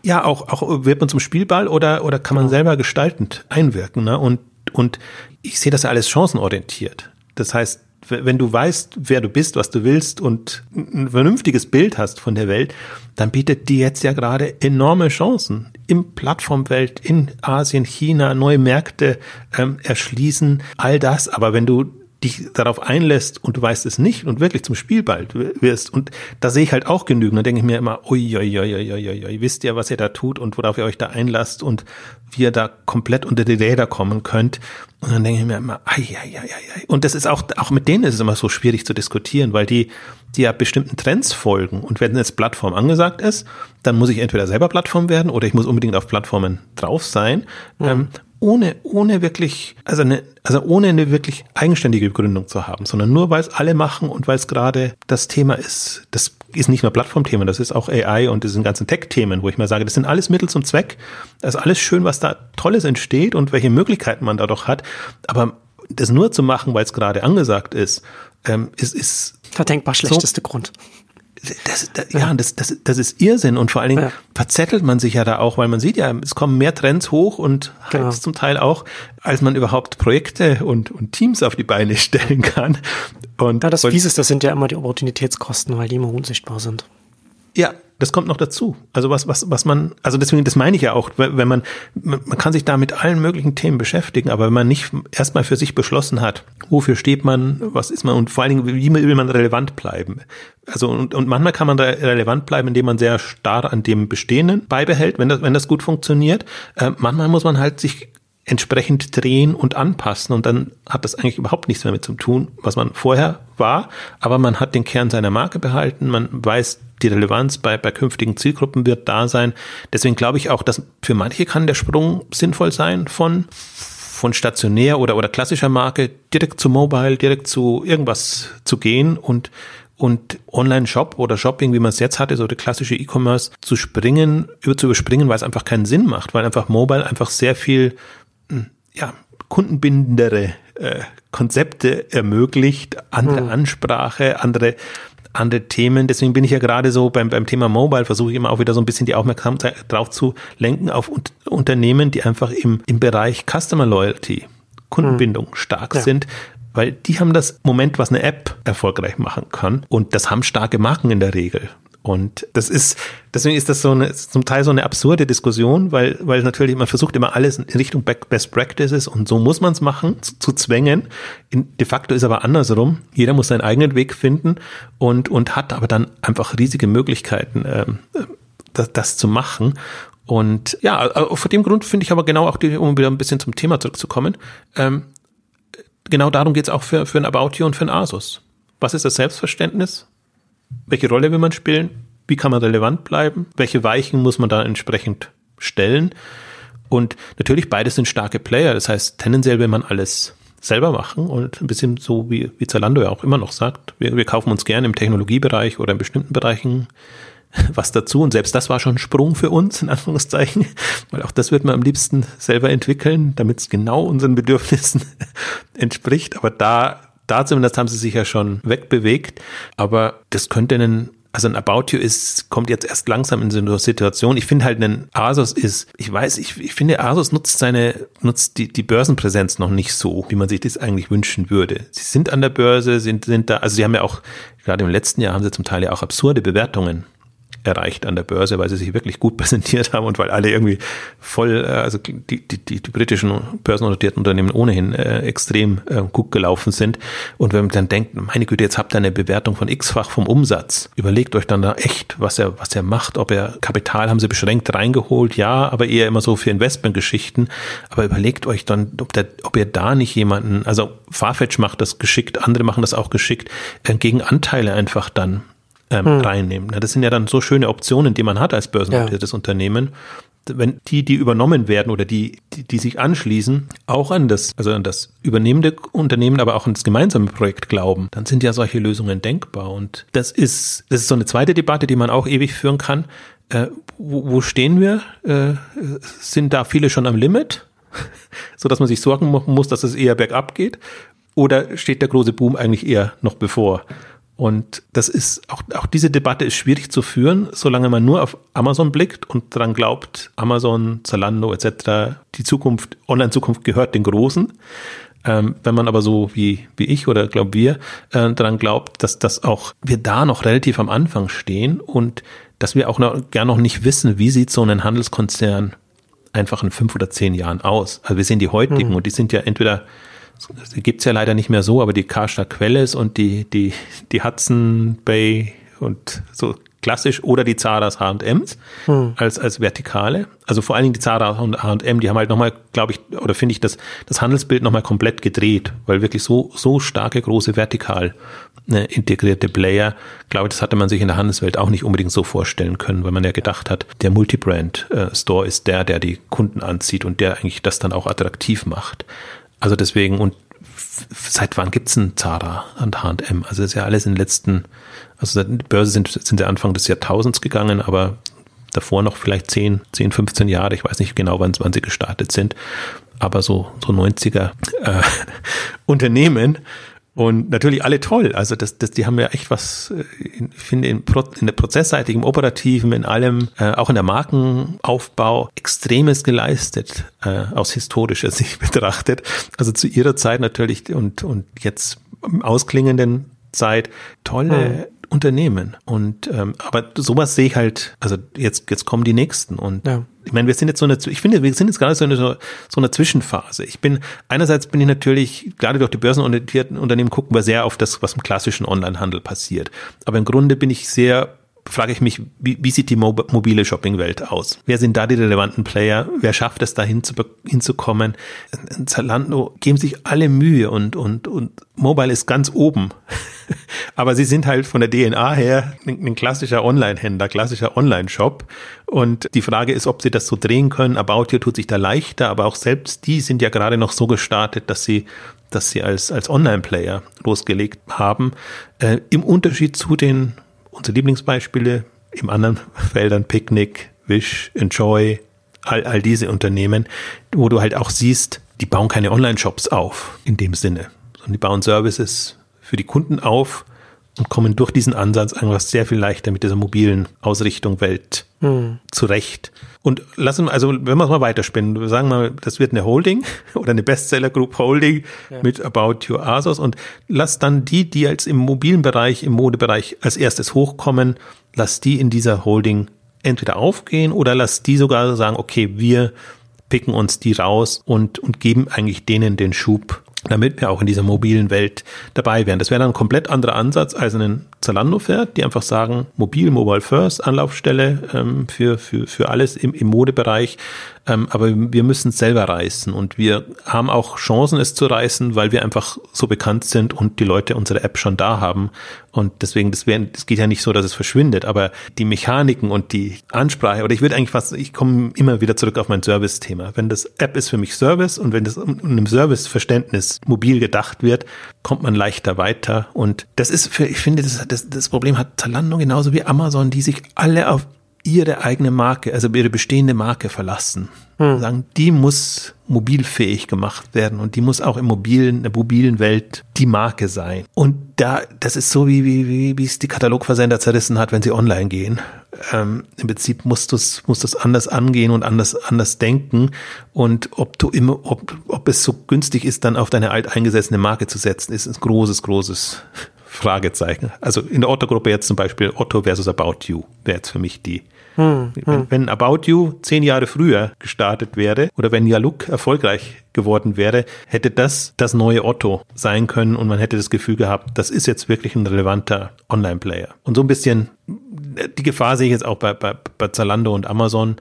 Ja, auch, auch wird man zum Spielball oder, oder kann man genau. selber gestaltend einwirken. Ne? Und, und ich sehe das ja alles chancenorientiert. Das heißt, wenn du weißt, wer du bist, was du willst und ein vernünftiges Bild hast von der Welt, dann bietet die jetzt ja gerade enorme Chancen im Plattformwelt, in Asien, China, neue Märkte ähm, erschließen, all das. Aber wenn du dich darauf einlässt und du weißt es nicht und wirklich zum Spielball wirst. Und da sehe ich halt auch genügend. Da denke ich mir immer, ui, ui, ui, ui, ui, ui, wisst ihr, was ihr da tut und worauf ihr euch da einlasst und wie ihr da komplett unter die Räder kommen könnt. Und dann denke ich mir immer, ai, ai, ai, ai. Und das ist auch, auch mit denen ist es immer so schwierig zu diskutieren, weil die, die ja bestimmten Trends folgen. Und wenn jetzt Plattform angesagt ist, dann muss ich entweder selber Plattform werden oder ich muss unbedingt auf Plattformen drauf sein. Mhm. Ähm, ohne, ohne wirklich, also eine, also ohne eine wirklich eigenständige Begründung zu haben, sondern nur weil es alle machen und weil es gerade das Thema ist. Das ist nicht nur Plattformthema, das ist auch AI und diesen ganzen Tech-Themen, wo ich mal sage, das sind alles Mittel zum Zweck. Das ist alles schön, was da Tolles entsteht und welche Möglichkeiten man dadurch hat. Aber das nur zu machen, weil es gerade angesagt ist, ähm, ist, ist der denkbar schlechteste so, Grund das, das, ja, das, das, das ist Irrsinn und vor allen Dingen ja. verzettelt man sich ja da auch, weil man sieht ja, es kommen mehr Trends hoch und genau. halt zum Teil auch, als man überhaupt Projekte und, und Teams auf die Beine *laughs* stellen kann. Und, ja, das Fies ist, das sind ja immer die Opportunitätskosten, weil die immer unsichtbar sind. Ja, das kommt noch dazu. Also was, was, was man, also deswegen, das meine ich ja auch, wenn man, man kann sich da mit allen möglichen Themen beschäftigen, aber wenn man nicht erstmal für sich beschlossen hat, wofür steht man, was ist man und vor allen Dingen, wie will man relevant bleiben? Also und, und manchmal kann man da relevant bleiben, indem man sehr starr an dem Bestehenden beibehält, wenn das, wenn das gut funktioniert. Äh, manchmal muss man halt sich entsprechend drehen und anpassen. Und dann hat das eigentlich überhaupt nichts mehr mit zu tun, was man vorher war, aber man hat den Kern seiner Marke behalten, man weiß, die Relevanz bei, bei künftigen Zielgruppen wird da sein. Deswegen glaube ich auch, dass für manche kann der Sprung sinnvoll sein von von stationär oder, oder klassischer Marke direkt zu Mobile, direkt zu irgendwas zu gehen und und Online-Shop oder Shopping, wie man es jetzt hatte, so der klassische E-Commerce, zu springen, über zu überspringen, weil es einfach keinen Sinn macht, weil einfach Mobile einfach sehr viel, ja, kundenbindendere äh, Konzepte ermöglicht, andere hm. Ansprache, andere andere Themen. Deswegen bin ich ja gerade so beim, beim Thema Mobile, versuche ich immer auch wieder so ein bisschen die Aufmerksamkeit drauf zu lenken auf un Unternehmen, die einfach im, im Bereich Customer Loyalty, Kundenbindung hm. stark ja. sind, weil die haben das Moment, was eine App erfolgreich machen kann. Und das haben starke Marken in der Regel. Und das ist, deswegen ist das so eine, zum Teil so eine absurde Diskussion, weil, weil natürlich man versucht immer alles in Richtung Best Practices und so muss man es machen, zu, zu zwängen. In, de facto ist aber andersrum. Jeder muss seinen eigenen Weg finden und, und hat aber dann einfach riesige Möglichkeiten, ähm, das, das zu machen. Und ja, vor dem Grund finde ich aber genau auch, die, um wieder ein bisschen zum Thema zurückzukommen, ähm, genau darum geht es auch für, für ein About You und für ein Asus. Was ist das Selbstverständnis? Welche Rolle will man spielen, wie kann man relevant bleiben, welche Weichen muss man da entsprechend stellen. Und natürlich beides sind starke Player, das heißt, tendenziell will man alles selber machen und ein bisschen so wie, wie Zalando ja auch immer noch sagt, wir, wir kaufen uns gerne im Technologiebereich oder in bestimmten Bereichen *laughs* was dazu. Und selbst das war schon ein Sprung für uns, in Anführungszeichen, *laughs* weil auch das wird man am liebsten selber entwickeln, damit es genau unseren Bedürfnissen *laughs* entspricht. Aber da, da zumindest haben sie sich ja schon wegbewegt. Aber das könnte einen also ein About You ist, kommt jetzt erst langsam in so eine Situation. Ich finde halt, ein Asos ist, ich weiß, ich, ich finde, Asos nutzt seine, nutzt die, die Börsenpräsenz noch nicht so, wie man sich das eigentlich wünschen würde. Sie sind an der Börse, sind, sind da, also sie haben ja auch, gerade im letzten Jahr haben sie zum Teil ja auch absurde Bewertungen erreicht an der Börse, weil sie sich wirklich gut *laughs* präsentiert haben und weil alle irgendwie voll, äh, also die, die, die, die britischen börsennotierten Unternehmen ohnehin äh, extrem äh, gut gelaufen sind. Und wenn man dann denkt, meine Güte, jetzt habt ihr eine Bewertung von x-fach vom Umsatz, überlegt euch dann da echt, was er, was er macht, ob er Kapital haben sie beschränkt reingeholt, ja, aber eher immer so für Investmentgeschichten. Aber überlegt euch dann, ob, der, ob ihr da nicht jemanden, also Farfetch macht das geschickt, andere machen das auch geschickt, äh, gegen Anteile einfach dann ähm, hm. reinnehmen. Das sind ja dann so schöne Optionen, die man hat als börsennotiertes ja. Unternehmen. Wenn die, die übernommen werden oder die, die, die sich anschließen, auch an das, also an das übernehmende Unternehmen, aber auch an das gemeinsame Projekt glauben, dann sind ja solche Lösungen denkbar. Und das ist, das ist so eine zweite Debatte, die man auch ewig führen kann. Äh, wo, wo stehen wir? Äh, sind da viele schon am Limit? *laughs* so dass man sich Sorgen machen muss, dass es eher bergab geht? Oder steht der große Boom eigentlich eher noch bevor? Und das ist, auch, auch diese Debatte ist schwierig zu führen, solange man nur auf Amazon blickt und daran glaubt, Amazon, Zalando etc., die Zukunft, Online-Zukunft gehört den Großen. Ähm, wenn man aber so wie, wie ich oder glauben wir äh, daran glaubt, dass das auch wir da noch relativ am Anfang stehen und dass wir auch noch, gar noch nicht wissen, wie sieht so ein Handelskonzern einfach in fünf oder zehn Jahren aus. Also wir sehen die heutigen mhm. und die sind ja entweder die gibt's ja leider nicht mehr so, aber die Karstadt Quelles und die, die, die Hudson Bay und so klassisch oder die Zaras H&Ms hm. als, als Vertikale. Also vor allen Dingen die Zara und H&M, die haben halt nochmal, glaube ich, oder finde ich das, das Handelsbild nochmal komplett gedreht, weil wirklich so, so starke, große vertikal ne, integrierte Player, glaube ich, das hatte man sich in der Handelswelt auch nicht unbedingt so vorstellen können, weil man ja gedacht hat, der Multibrand-Store ist der, der die Kunden anzieht und der eigentlich das dann auch attraktiv macht. Also deswegen, und seit wann gibt's ein Zara und H&M? Also das ist ja alles in den letzten, also die Börse sind, sind der Anfang des Jahrtausends gegangen, aber davor noch vielleicht 10, 10, 15 Jahre, ich weiß nicht genau, wann, wann sie gestartet sind, aber so, so 90er äh, *laughs* Unternehmen und natürlich alle toll. Also das, das, die haben ja echt was, äh, ich finde, in, in der Prozessseitig, im Operativen, in allem, äh, auch in der Markenaufbau, Extremes geleistet, äh, aus historischer *laughs* Sicht betrachtet. Also zu ihrer Zeit natürlich und, und jetzt ausklingenden Zeit tolle mhm. Unternehmen. Und ähm, aber sowas sehe ich halt, also jetzt, jetzt kommen die nächsten und ja. ich meine, wir sind jetzt so eine, ich finde, wir sind jetzt gerade so eine, so eine Zwischenphase. Ich bin, einerseits bin ich natürlich, gerade durch die börsenorientierten Unternehmen gucken wir sehr auf das, was im klassischen Onlinehandel passiert. Aber im Grunde bin ich sehr frage ich mich, wie, wie sieht die mobile Shopping-Welt aus? Wer sind da die relevanten Player? Wer schafft es da hinzukommen? Zalando geben sich alle Mühe und, und, und Mobile ist ganz oben. *laughs* Aber sie sind halt von der DNA her ein, klassischer Online-Händler, klassischer Online-Shop. Und die Frage ist, ob sie das so drehen können. About You tut sich da leichter, aber auch selbst die sind ja gerade noch so gestartet, dass sie dass sie als, als Online-Player losgelegt haben. Äh, Im Unterschied zu den unsere Lieblingsbeispiele im anderen *laughs* Feldern Picnic, Wish, Enjoy, all, all diese Unternehmen, wo du halt auch siehst, die bauen keine Online-Shops auf in dem Sinne, sondern die bauen Services für die Kunden auf und kommen durch diesen Ansatz einfach sehr viel leichter mit dieser mobilen Ausrichtung Welt hm. zurecht. Und lassen, also wenn wir es mal weiterspinnen, sagen wir mal, das wird eine Holding *laughs* oder eine Bestseller Group Holding ja. mit About Your Asos und lass dann die, die als im mobilen Bereich, im Modebereich als erstes hochkommen, lass die in dieser Holding entweder aufgehen oder lass die sogar sagen, okay, wir picken uns die raus und, und geben eigentlich denen den Schub, damit wir auch in dieser mobilen Welt dabei wären. Das wäre dann ein komplett anderer Ansatz als ein Zalando fährt, die einfach sagen, mobil, mobile first, Anlaufstelle ähm, für, für, für alles im, im Modebereich. Ähm, aber wir müssen es selber reißen und wir haben auch Chancen, es zu reißen, weil wir einfach so bekannt sind und die Leute unsere App schon da haben Und deswegen, das, wär, das geht ja nicht so, dass es verschwindet, aber die Mechaniken und die Ansprache, oder ich würde eigentlich fast, ich komme immer wieder zurück auf mein Service-Thema. Wenn das App ist für mich Service und wenn das in einem Service-Verständnis mobil gedacht wird, kommt man leichter weiter. Und das ist für, ich finde, das, das, das Problem hat Zalando genauso wie Amazon, die sich alle auf ihre eigene Marke, also ihre bestehende Marke verlassen. Hm. Sagen, die muss mobilfähig gemacht werden und die muss auch im mobilen, in der mobilen Welt die Marke sein. Und da, das ist so wie, wie, wie, wie es die Katalogversender zerrissen hat, wenn sie online gehen. Ähm, Im Prinzip musst du es, musst anders angehen und anders, anders denken. Und ob du immer, ob, ob es so günstig ist, dann auf deine alteingesessene Marke zu setzen, ist ein großes, großes Fragezeichen. Also in der Otto-Gruppe jetzt zum Beispiel Otto versus About You wäre jetzt für mich die. Hm, hm. Wenn, wenn, About You zehn Jahre früher gestartet wäre oder wenn Yaluk erfolgreich geworden wäre, hätte das das neue Otto sein können und man hätte das Gefühl gehabt, das ist jetzt wirklich ein relevanter Online-Player. Und so ein bisschen die Gefahr sehe ich jetzt auch bei, bei, bei Zalando und Amazon,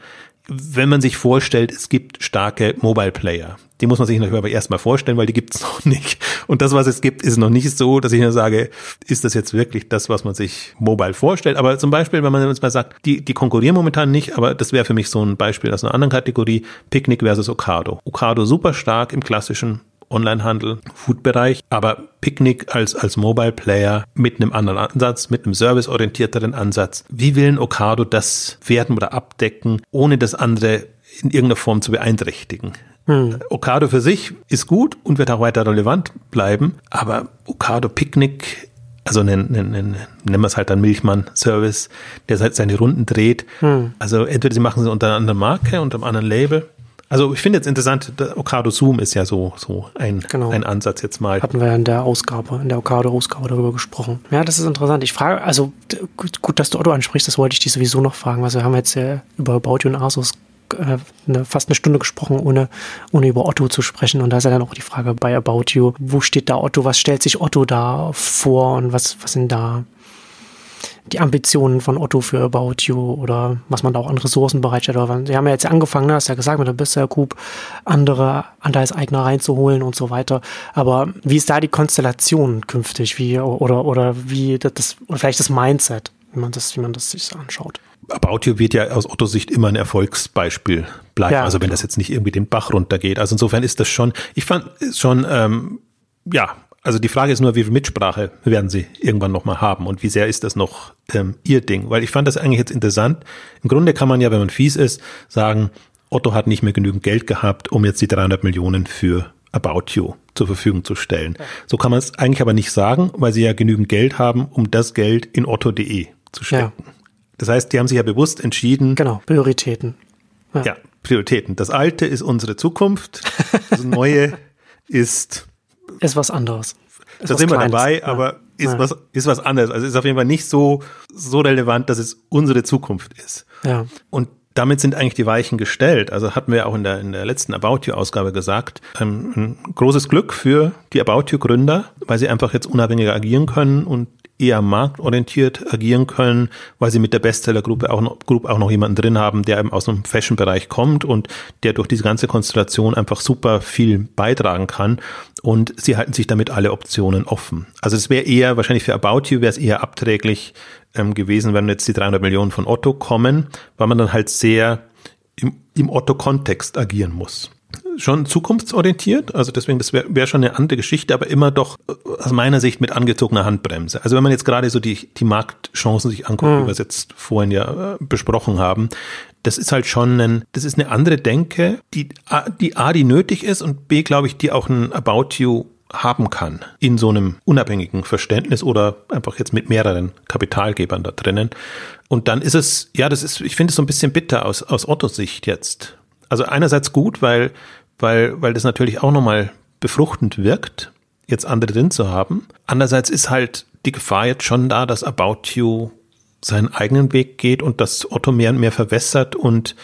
wenn man sich vorstellt, es gibt starke Mobile Player, die muss man sich natürlich aber erstmal vorstellen, weil die gibt es *laughs* noch nicht. Und das, was es gibt, ist noch nicht so, dass ich nur sage, ist das jetzt wirklich das, was man sich mobile vorstellt. Aber zum Beispiel, wenn man jetzt mal sagt, die, die konkurrieren momentan nicht, aber das wäre für mich so ein Beispiel aus einer anderen Kategorie, Picnic versus Ocado. Ocado super stark im klassischen Onlinehandel, Food-Bereich, aber Picnic als, als Mobile Player mit einem anderen Ansatz, mit einem serviceorientierteren Ansatz. Wie will ein Ocado das werden oder abdecken, ohne das andere in irgendeiner Form zu beeinträchtigen? Hm. Okado für sich ist gut und wird auch weiter relevant bleiben, aber Okado Picknick, also nennen, nennen, nennen wir es halt dann Milchmann-Service, der halt seine Runden dreht. Hm. Also entweder sie machen sie unter einer anderen Marke, unter einem anderen Label. Also ich finde jetzt interessant, der Okado Zoom ist ja so, so ein, genau. ein Ansatz jetzt mal. Hatten wir ja in der Ausgabe, in der Okado-Ausgabe darüber gesprochen. Ja, das ist interessant. Ich frage, also gut, gut, dass du Otto ansprichst, das wollte ich dich sowieso noch fragen. Also wir haben jetzt ja über About You und Asus äh, eine, fast eine Stunde gesprochen, ohne, ohne über Otto zu sprechen. Und da ist ja dann auch die Frage bei About You, wo steht da Otto, was stellt sich Otto da vor und was, was sind da die Ambitionen von Otto für About You oder was man da auch an Ressourcen bereitstellt. Sie haben ja jetzt angefangen, hast ja gesagt, mit der Bisher Group andere Anteilseigner reinzuholen und so weiter. Aber wie ist da die Konstellation künftig? Wie, oder, oder wie das, oder vielleicht das Mindset, wie man das, wie man das sich anschaut? About You wird ja aus Ottos Sicht immer ein Erfolgsbeispiel bleiben. Ja, also wenn das jetzt nicht irgendwie den Bach runtergeht. Also insofern ist das schon, ich fand es schon, ähm, ja, also die Frage ist nur, wie viel Mitsprache werden sie irgendwann nochmal haben und wie sehr ist das noch ähm, ihr Ding? Weil ich fand das eigentlich jetzt interessant. Im Grunde kann man ja, wenn man fies ist, sagen, Otto hat nicht mehr genügend Geld gehabt, um jetzt die 300 Millionen für About You zur Verfügung zu stellen. Ja. So kann man es eigentlich aber nicht sagen, weil sie ja genügend Geld haben, um das Geld in otto.de zu stecken. Ja. Das heißt, die haben sich ja bewusst entschieden. Genau, Prioritäten. Ja, ja Prioritäten. Das Alte ist unsere Zukunft, das Neue *laughs* ist. Ist was anderes. Ist da sind wir dabei, aber ist, ja. was, ist was anderes. Also ist auf jeden Fall nicht so, so relevant, dass es unsere Zukunft ist. Ja. Und damit sind eigentlich die Weichen gestellt. Also hatten wir auch in der, in der letzten About You-Ausgabe gesagt, ein, ein großes Glück für die About You-Gründer, weil sie einfach jetzt unabhängiger agieren können und eher marktorientiert agieren können, weil sie mit der Bestseller-Gruppe auch noch, Group auch noch jemanden drin haben, der eben aus dem Fashion-Bereich kommt und der durch diese ganze Konstellation einfach super viel beitragen kann. Und sie halten sich damit alle Optionen offen. Also es wäre eher, wahrscheinlich für About You wäre es eher abträglich ähm, gewesen, wenn jetzt die 300 Millionen von Otto kommen, weil man dann halt sehr im, im Otto-Kontext agieren muss schon zukunftsorientiert. Also deswegen, das wäre wär schon eine andere Geschichte, aber immer doch äh, aus meiner Sicht mit angezogener Handbremse. Also wenn man jetzt gerade so die, die Marktchancen sich anguckt, mhm. wie wir es jetzt vorhin ja äh, besprochen haben, das ist halt schon ein, das ist eine andere Denke, die, die A, die nötig ist und B, glaube ich, die auch ein About You haben kann in so einem unabhängigen Verständnis oder einfach jetzt mit mehreren Kapitalgebern da drinnen. Und dann ist es, ja, das ist, ich finde es so ein bisschen bitter aus, aus Ottos Sicht jetzt. Also einerseits gut, weil weil, weil das natürlich auch nochmal befruchtend wirkt, jetzt andere drin zu haben. Andererseits ist halt die Gefahr jetzt schon da, dass About You seinen eigenen Weg geht und das Otto mehr und mehr verwässert und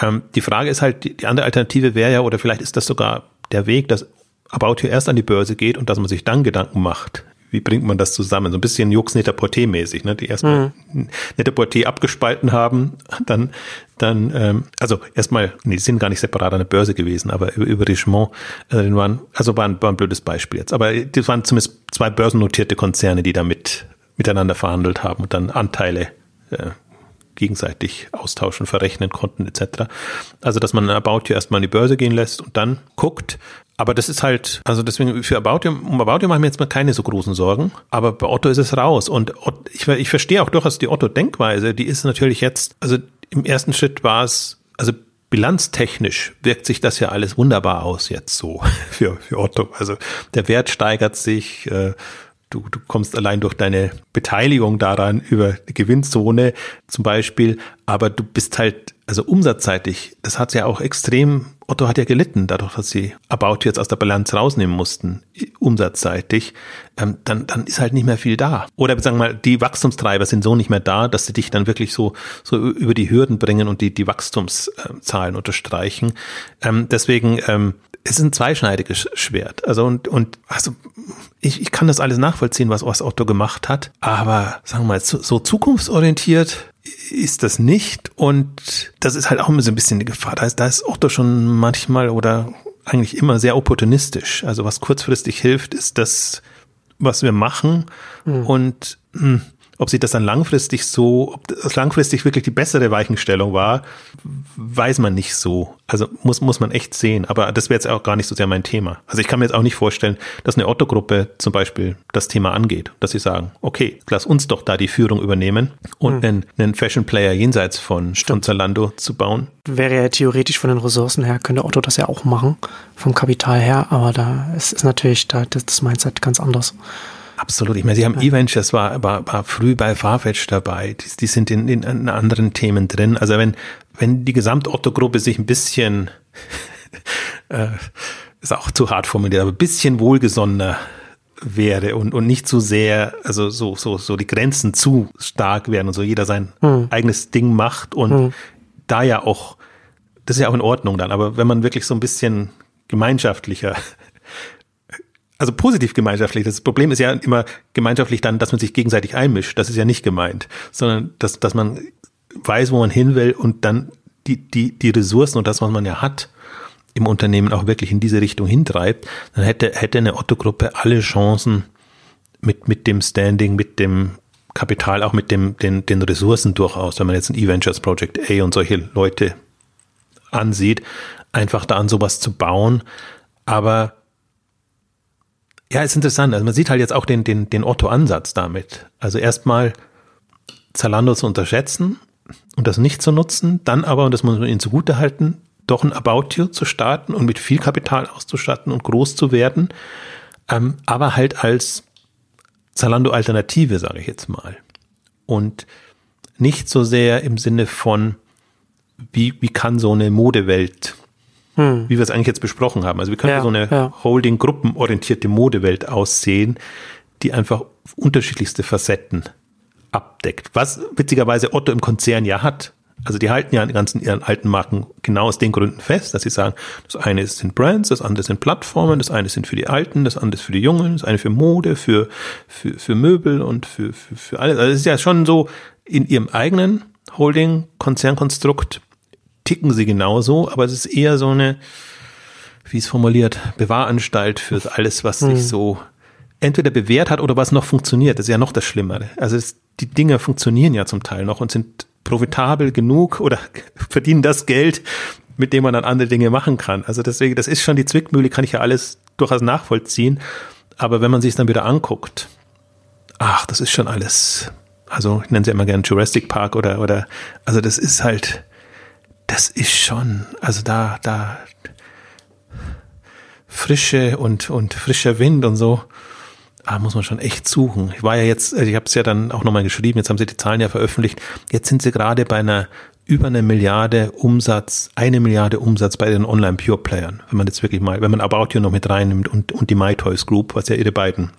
ähm, die Frage ist halt, die, die andere Alternative wäre ja, oder vielleicht ist das sogar der Weg, dass About You erst an die Börse geht und dass man sich dann Gedanken macht, wie bringt man das zusammen? So ein bisschen Jux Netaporté mäßig, ne? Die erstmal mhm. Netaporté abgespalten haben, dann, dann, ähm, also erstmal, nee, die sind gar nicht separat an der Börse gewesen, aber über, über Richemont, äh, waren, also war ein, war ein blödes Beispiel jetzt. Aber das waren zumindest zwei börsennotierte Konzerne, die da mit, miteinander verhandelt haben und dann Anteile äh, gegenseitig austauschen, verrechnen konnten etc. Also dass man About You erstmal an die Börse gehen lässt und dann guckt. Aber das ist halt, also deswegen für About You, um About You machen wir jetzt mal keine so großen Sorgen. Aber bei Otto ist es raus. Und ich, ich verstehe auch durchaus die Otto-Denkweise. Die ist natürlich jetzt, also im ersten Schritt war es, also bilanztechnisch wirkt sich das ja alles wunderbar aus jetzt so *laughs* für, für Otto. Also der Wert steigert sich, äh, du, du kommst allein durch deine Beteiligung daran über die Gewinnzone zum Beispiel, aber du bist halt, also umsatzseitig, das hat ja auch extrem, Otto hat ja gelitten, dadurch, dass sie About jetzt aus der Bilanz rausnehmen mussten, umsatzseitig, ähm, dann, dann ist halt nicht mehr viel da. Oder sagen wir mal, die Wachstumstreiber sind so nicht mehr da, dass sie dich dann wirklich so, so über die Hürden bringen und die, die Wachstumszahlen unterstreichen. Ähm, deswegen, ähm, es ist ein zweischneidiges Schwert. Also und, und also ich, ich kann das alles nachvollziehen, was, was Otto gemacht hat, aber sagen wir mal, so, so zukunftsorientiert ist das nicht und das ist halt auch immer so ein bisschen die Gefahr. Da ist, da ist Otto schon manchmal oder eigentlich immer sehr opportunistisch. Also was kurzfristig hilft, ist das, was wir machen mhm. und mh, hm, ob sich das dann langfristig so, ob das langfristig wirklich die bessere Weichenstellung war, weiß man nicht so. Also muss, muss man echt sehen. Aber das wäre jetzt auch gar nicht so sehr mein Thema. Also ich kann mir jetzt auch nicht vorstellen, dass eine Otto-Gruppe zum Beispiel das Thema angeht, dass sie sagen, okay, lass uns doch da die Führung übernehmen und hm. einen, einen Fashion-Player jenseits von, von Zalando zu bauen. Wäre ja theoretisch von den Ressourcen her, könnte Otto das ja auch machen, vom Kapital her, aber da ist, ist natürlich da das Mindset ganz anders. Absolut. Ich meine, Sie haben ja. E-Ventures war, war, war früh bei Farfetch dabei. Die, die sind in, in, in, anderen Themen drin. Also wenn, wenn die Gesamt-Otto-Gruppe sich ein bisschen, *laughs* äh, ist auch zu hart formuliert, aber ein bisschen wohlgesonnener wäre und, und nicht zu sehr, also so, so, so die Grenzen zu stark werden und so jeder sein hm. eigenes Ding macht und hm. da ja auch, das ist ja auch in Ordnung dann, aber wenn man wirklich so ein bisschen gemeinschaftlicher also positiv gemeinschaftlich. Das Problem ist ja immer gemeinschaftlich dann, dass man sich gegenseitig einmischt. Das ist ja nicht gemeint, sondern dass, dass man weiß, wo man hin will und dann die, die, die Ressourcen und das, was man ja hat, im Unternehmen auch wirklich in diese Richtung hintreibt, dann hätte, hätte eine Otto-Gruppe alle Chancen mit, mit dem Standing, mit dem Kapital, auch mit dem, den, den Ressourcen durchaus, wenn man jetzt ein E-Ventures Project A und solche Leute ansieht, einfach da an sowas zu bauen. Aber ja, ist interessant. Also man sieht halt jetzt auch den, den, den Otto-Ansatz damit. Also erstmal Zalando zu unterschätzen und das nicht zu nutzen, dann aber, und das muss man ihnen zugute halten, doch ein About You zu starten und mit viel Kapital auszustatten und groß zu werden, ähm, aber halt als Zalando-Alternative, sage ich jetzt mal. Und nicht so sehr im Sinne von, wie, wie kann so eine Modewelt hm. wie wir es eigentlich jetzt besprochen haben. Also wie könnte ja, so eine ja. Holding-gruppenorientierte Modewelt aussehen, die einfach unterschiedlichste Facetten abdeckt. Was witzigerweise Otto im Konzern ja hat. Also die halten ja an den ganzen ihren alten Marken genau aus den Gründen fest, dass sie sagen, das eine sind Brands, das andere sind Plattformen, das eine sind für die Alten, das andere für die Jungen, das eine für Mode, für, für, für Möbel und für, für, für alles. Also es ist ja schon so in ihrem eigenen Holding-Konzernkonstrukt ticken sie genauso, aber es ist eher so eine, wie es formuliert, Bewahranstalt für alles, was sich hm. so entweder bewährt hat oder was noch funktioniert. Das ist ja noch das Schlimmere. Also es, die Dinge funktionieren ja zum Teil noch und sind profitabel genug oder *laughs* verdienen das Geld, mit dem man dann andere Dinge machen kann. Also deswegen, das ist schon die Zwickmühle, kann ich ja alles durchaus nachvollziehen. Aber wenn man sich es dann wieder anguckt, ach, das ist schon alles, also ich nenne es ja immer gerne Jurassic Park oder, oder, also das ist halt, das ist schon, also da, da frische und, und frischer Wind und so, da muss man schon echt suchen. Ich war ja jetzt, also ich habe es ja dann auch nochmal geschrieben, jetzt haben sie die Zahlen ja veröffentlicht, jetzt sind sie gerade bei einer über eine Milliarde Umsatz, eine Milliarde Umsatz bei den Online-Pure-Playern, wenn man jetzt wirklich mal, wenn man About You noch mit reinnimmt und, und die MyToys Group, was ja ihre beiden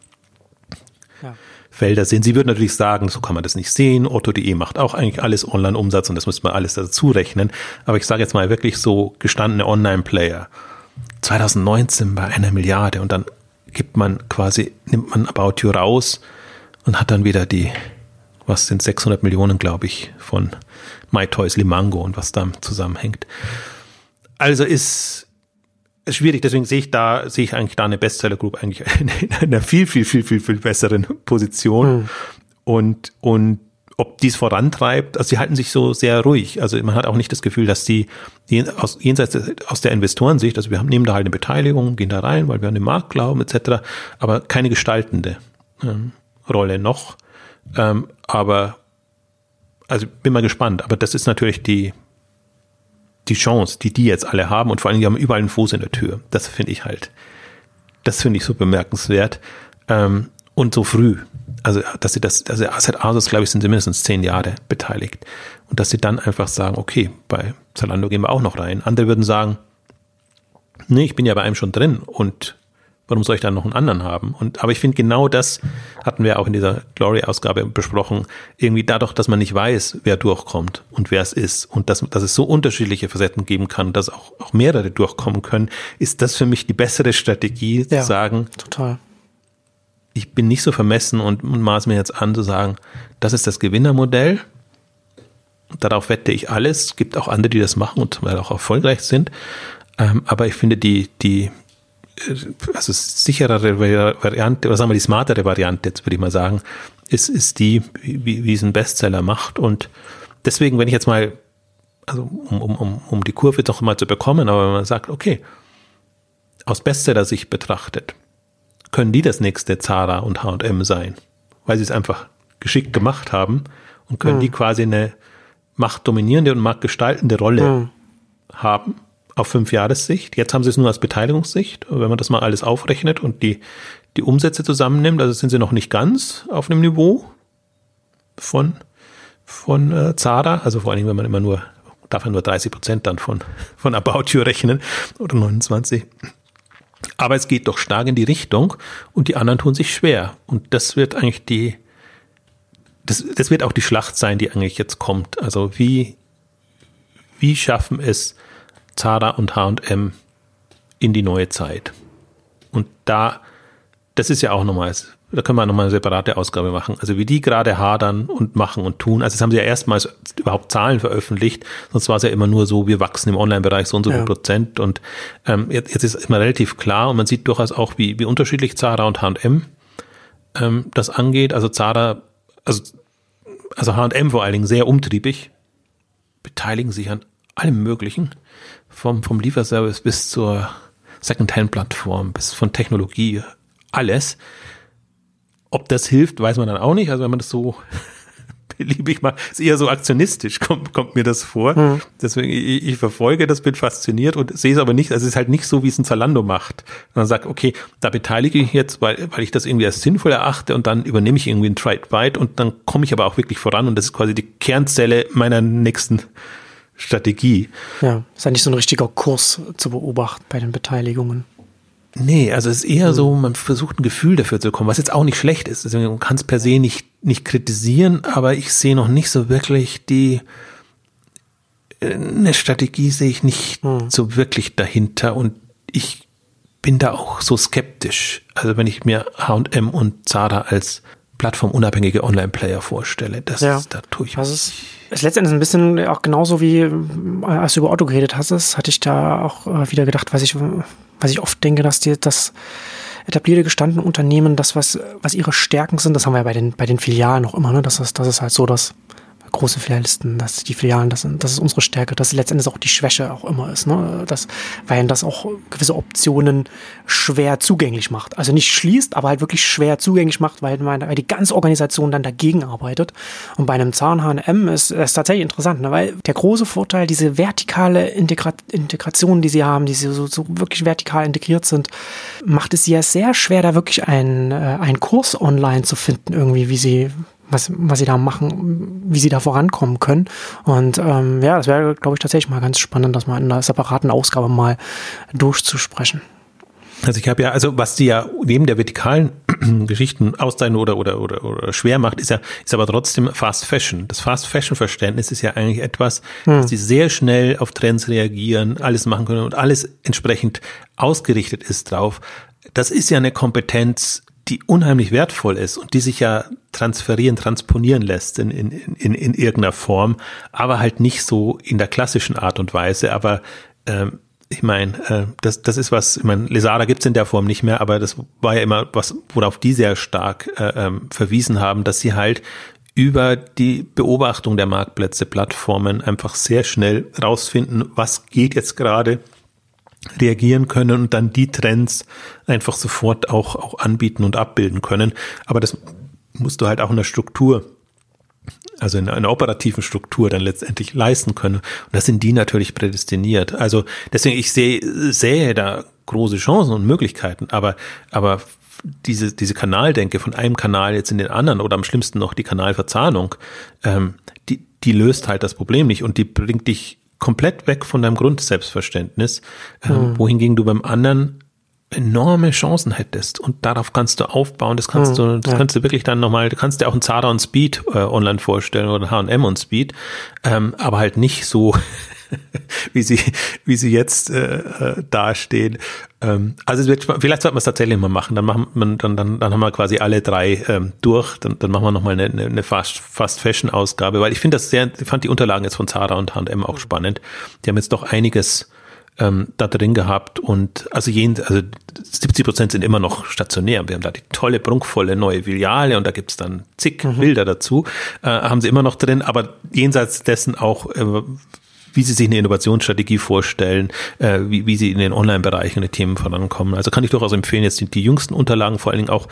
Felder sind. Sie würden natürlich sagen, so kann man das nicht sehen. Otto.de macht auch eigentlich alles Online-Umsatz und das müsste man alles dazu rechnen. Aber ich sage jetzt mal wirklich so gestandene Online-Player. 2019 bei einer Milliarde und dann gibt man quasi, nimmt man About You raus und hat dann wieder die, was sind 600 Millionen, glaube ich, von MyToys Limango und was da zusammenhängt. Also ist, schwierig, deswegen sehe ich da, sehe ich eigentlich da eine Bestseller Group eigentlich *laughs* in einer viel, viel, viel, viel, viel besseren Position. Mhm. und, und ob dies vorantreibt, also sie halten sich so sehr ruhig. Also man hat auch nicht das Gefühl, dass die aus, jenseits aus der Investorensicht, also wir haben, nehmen da halt eine Beteiligung, gehen da rein, weil wir an den Markt glauben, etc., aber keine gestaltende ähm, Rolle noch. Ähm, aber also bin mal gespannt, aber das ist natürlich die, die Chance, die die jetzt alle haben und vor allem, die haben überall einen Fuß in der Tür. Das finde ich halt, das finde ich so bemerkenswert. Ähm, und so früh. Also, dass sie das, also Asset Asus, glaube ich, sind sie mindestens zehn Jahre beteiligt. Und dass sie dann einfach sagen, okay, bei Zalando gehen wir auch noch rein. Andere würden sagen, nee, ich bin ja bei einem schon drin und warum soll ich dann noch einen anderen haben? Und, aber ich finde genau das hatten wir auch in dieser Glory-Ausgabe besprochen. Irgendwie dadurch, dass man nicht weiß, wer durchkommt und wer es ist und dass, dass es so unterschiedliche Facetten geben kann, dass auch, auch mehrere durchkommen können, ist das für mich die bessere Strategie, ja, zu sagen, total ich bin nicht so vermessen und, und maß mir jetzt an zu sagen, das ist das Gewinnermodell. Darauf wette ich alles. Es gibt auch andere, die das machen und auch erfolgreich sind. Ähm, aber ich finde die, die, also sicherere Variante, oder sagen wir die smartere Variante, jetzt würde ich mal sagen, ist, ist die, wie, wie es ein Bestseller macht. Und deswegen, wenn ich jetzt mal, also um, um, um, um die Kurve doch mal zu bekommen, aber wenn man sagt, okay, aus Bestseller-Sicht betrachtet, können die das nächste Zara und H&M sein, weil sie es einfach geschickt gemacht haben und können mhm. die quasi eine machtdominierende und machtgestaltende Rolle mhm. haben auf fünf Jahressicht. Jetzt haben sie es nur als Beteiligungssicht. Wenn man das mal alles aufrechnet und die, die Umsätze zusammennimmt, also sind sie noch nicht ganz auf einem Niveau von, von äh, Zara. Also vor allem, wenn man immer nur, darf man nur 30 Prozent dann von, von About You rechnen oder 29. Aber es geht doch stark in die Richtung und die anderen tun sich schwer. Und das wird eigentlich die, das, das wird auch die Schlacht sein, die eigentlich jetzt kommt. Also wie, wie schaffen es Zara und H&M in die neue Zeit? Und da, das ist ja auch nochmal da können wir nochmal eine separate Ausgabe machen. Also wie die gerade hadern und machen und tun. Also jetzt haben sie ja erstmals überhaupt Zahlen veröffentlicht, sonst war es ja immer nur so, wir wachsen im Online-Bereich so und so ja. viel Prozent. Und ähm, jetzt, jetzt ist immer relativ klar und man sieht durchaus auch, wie, wie unterschiedlich Zara und H&M ähm, das angeht. Also Zara, also, also H&M vor allen Dingen sehr umtriebig, beteiligen sich an allem Möglichen, vom, vom Lieferservice bis zur Second-Hand-Plattform, bis von Technologie, alles. Ob das hilft, weiß man dann auch nicht. Also wenn man das so *laughs* beliebig macht, ist eher so aktionistisch, kommt, kommt mir das vor. Mhm. Deswegen, ich, ich, verfolge das, bin fasziniert und sehe es aber nicht, also es ist halt nicht so, wie es ein Zalando macht. Man sagt, okay, da beteilige ich jetzt, weil, weil ich das irgendwie als sinnvoll erachte und dann übernehme ich irgendwie ein Trade Byte und dann komme ich aber auch wirklich voran und das ist quasi die Kernzelle meiner nächsten Strategie. Ja, ist ja nicht so ein richtiger Kurs zu beobachten bei den Beteiligungen. Nee, also es ist eher so, man versucht ein Gefühl dafür zu bekommen, was jetzt auch nicht schlecht ist. Deswegen man kann es per se nicht, nicht kritisieren, aber ich sehe noch nicht so wirklich die, eine Strategie sehe ich nicht mhm. so wirklich dahinter und ich bin da auch so skeptisch. Also wenn ich mir H&M und Zara als plattformunabhängige Online-Player vorstelle, das ja. ist, da tue ich was ist, ist letztendlich ein bisschen auch genauso wie, äh, als du über Otto geredet hast, hatte ich da auch äh, wieder gedacht, was ich was ich oft denke, dass die, das etablierte gestandene Unternehmen, das, was, was ihre Stärken sind, das haben wir ja bei den, bei den Filialen noch immer, ne? Das ist, das ist halt so, dass große Filialisten, dass die Filialen, das, das ist unsere Stärke, dass letztendlich auch die Schwäche auch immer ist, ne? Das, weil das auch gewisse Optionen schwer zugänglich macht. Also nicht schließt, aber halt wirklich schwer zugänglich macht, weil, weil die ganze Organisation dann dagegen arbeitet. Und bei einem Zahn H&M ist es tatsächlich interessant, ne? weil der große Vorteil, diese vertikale Integra Integration, die sie haben, die sie so, so wirklich vertikal integriert sind, macht es ja sehr schwer, da wirklich einen, äh, einen Kurs online zu finden, irgendwie, wie sie, was, was sie da machen, wie sie da vorankommen können. Und ähm, ja, das wäre, glaube ich, tatsächlich mal ganz spannend, das mal in einer separaten Ausgabe mal durchzusprechen. Also ich habe ja, also was die ja neben der vertikalen *clears throat* Geschichten auszeichnen oder, oder, oder, oder schwer macht, ist ja, ist aber trotzdem Fast Fashion. Das Fast Fashion Verständnis ist ja eigentlich etwas, hm. dass sie sehr schnell auf Trends reagieren, alles machen können und alles entsprechend ausgerichtet ist drauf. Das ist ja eine Kompetenz, die unheimlich wertvoll ist und die sich ja transferieren, transponieren lässt in, in, in, in irgendeiner Form, aber halt nicht so in der klassischen Art und Weise. Aber ähm, ich meine, äh, das, das ist was, ich meine, Lesada gibt's in der Form nicht mehr, aber das war ja immer was, worauf die sehr stark äh, ähm, verwiesen haben, dass sie halt über die Beobachtung der Marktplätze, Plattformen einfach sehr schnell rausfinden, was geht jetzt gerade, reagieren können und dann die Trends einfach sofort auch, auch anbieten und abbilden können. Aber das musst du halt auch in der Struktur also in einer operativen Struktur dann letztendlich leisten können. Und das sind die natürlich prädestiniert. Also deswegen, ich sehe, sehe da große Chancen und Möglichkeiten, aber, aber diese, diese Kanaldenke von einem Kanal jetzt in den anderen oder am schlimmsten noch die Kanalverzahnung, ähm, die, die löst halt das Problem nicht und die bringt dich komplett weg von deinem Grundselbstverständnis, mhm. wohingegen du beim anderen enorme Chancen hättest und darauf kannst du aufbauen. Das kannst mhm, du, das ja. kannst du wirklich dann nochmal, du kannst dir auch ein Zara und Speed äh, online vorstellen oder H&M und Speed, ähm, aber halt nicht so, *laughs* wie sie, wie sie jetzt äh, äh, dastehen. Ähm, also wird, vielleicht sollte man es tatsächlich mal machen. Dann machen man, dann, dann, dann haben wir quasi alle drei ähm, durch. Dann, dann machen wir nochmal eine, eine Fast, Fast Fashion Ausgabe, weil ich finde das sehr, ich fand die Unterlagen jetzt von Zara und H&M auch spannend. Die haben jetzt doch einiges ähm, da drin gehabt und also, jeden, also 70 Prozent sind immer noch stationär. Wir haben da die tolle, prunkvolle neue Filiale und da gibt's dann zig mhm. Bilder dazu, äh, haben sie immer noch drin, aber jenseits dessen auch äh, wie sie sich eine Innovationsstrategie vorstellen, äh, wie, wie sie in den Online-Bereichen die Themen vorankommen. Also kann ich durchaus empfehlen, jetzt die, die jüngsten Unterlagen, vor allen Dingen auch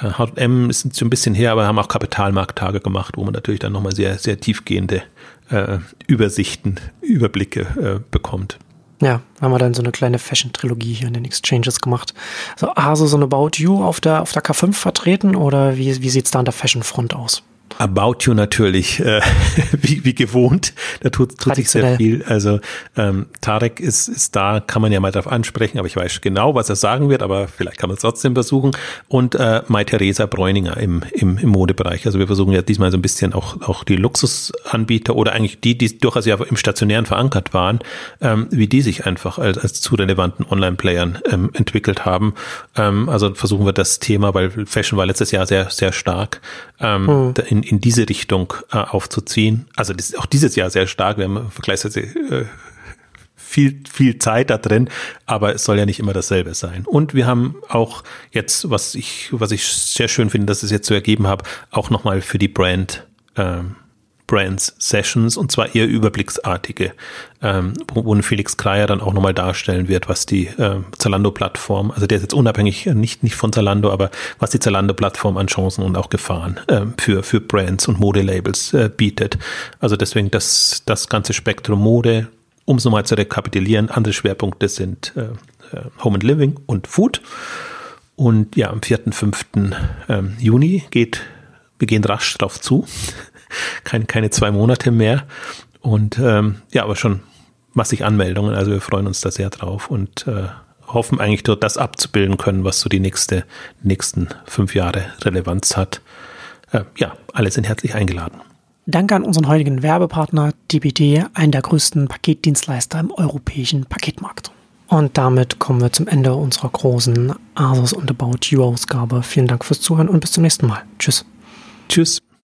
äh, H&M ist schon ein bisschen her, aber haben auch Kapitalmarkttage gemacht, wo man natürlich dann nochmal sehr, sehr tiefgehende äh, Übersichten, Überblicke äh, bekommt. Ja, haben wir dann so eine kleine Fashion-Trilogie hier in den Exchanges gemacht. So, also so eine About You auf der, auf der K5 vertreten oder wie, wie sieht's da an der Fashion-Front aus? About You natürlich, äh, *laughs* wie, wie gewohnt. Da tut, tut sich sehr viel. Also ähm, Tarek ist, ist da, kann man ja mal drauf ansprechen, aber ich weiß genau, was er sagen wird, aber vielleicht kann man es trotzdem versuchen. Und äh, Mai-Theresa Bräuninger im, im, im Modebereich. Also wir versuchen ja diesmal so ein bisschen auch, auch die Luxusanbieter oder eigentlich die, die durchaus ja im Stationären verankert waren, ähm, wie die sich einfach als, als zu relevanten Online-Playern ähm, entwickelt haben. Ähm, also versuchen wir das Thema, weil Fashion war letztes Jahr sehr, sehr stark, ähm, hm. in, in diese Richtung äh, aufzuziehen. Also das ist auch dieses Jahr sehr stark. Wir haben vergleichsweise äh, viel, viel Zeit da drin, aber es soll ja nicht immer dasselbe sein. Und wir haben auch jetzt, was ich, was ich sehr schön finde, dass es jetzt so ergeben habe, auch nochmal für die Brand ähm, Brands Sessions und zwar eher überblicksartige, ähm, wo, wo Felix Kreier dann auch nochmal darstellen wird, was die äh, Zalando-Plattform, also der ist jetzt unabhängig, nicht, nicht von Zalando, aber was die Zalando-Plattform an Chancen und auch Gefahren äh, für, für Brands und Modelabels äh, bietet. Also deswegen das, das ganze Spektrum Mode, um es nochmal zu rekapitulieren, andere Schwerpunkte sind äh, äh Home and Living und Food. Und ja, am 4., 5. Ähm, Juni geht, wir gehen rasch drauf zu keine, keine zwei Monate mehr. Und ähm, ja, aber schon massig Anmeldungen. Also wir freuen uns da sehr drauf und äh, hoffen eigentlich dort das abzubilden können, was so die nächste, nächsten fünf Jahre Relevanz hat. Äh, ja, alle sind herzlich eingeladen. Danke an unseren heutigen Werbepartner DPD, einen der größten Paketdienstleister im europäischen Paketmarkt. Und damit kommen wir zum Ende unserer großen Asus und About You Ausgabe. Vielen Dank fürs Zuhören und bis zum nächsten Mal. Tschüss. Tschüss.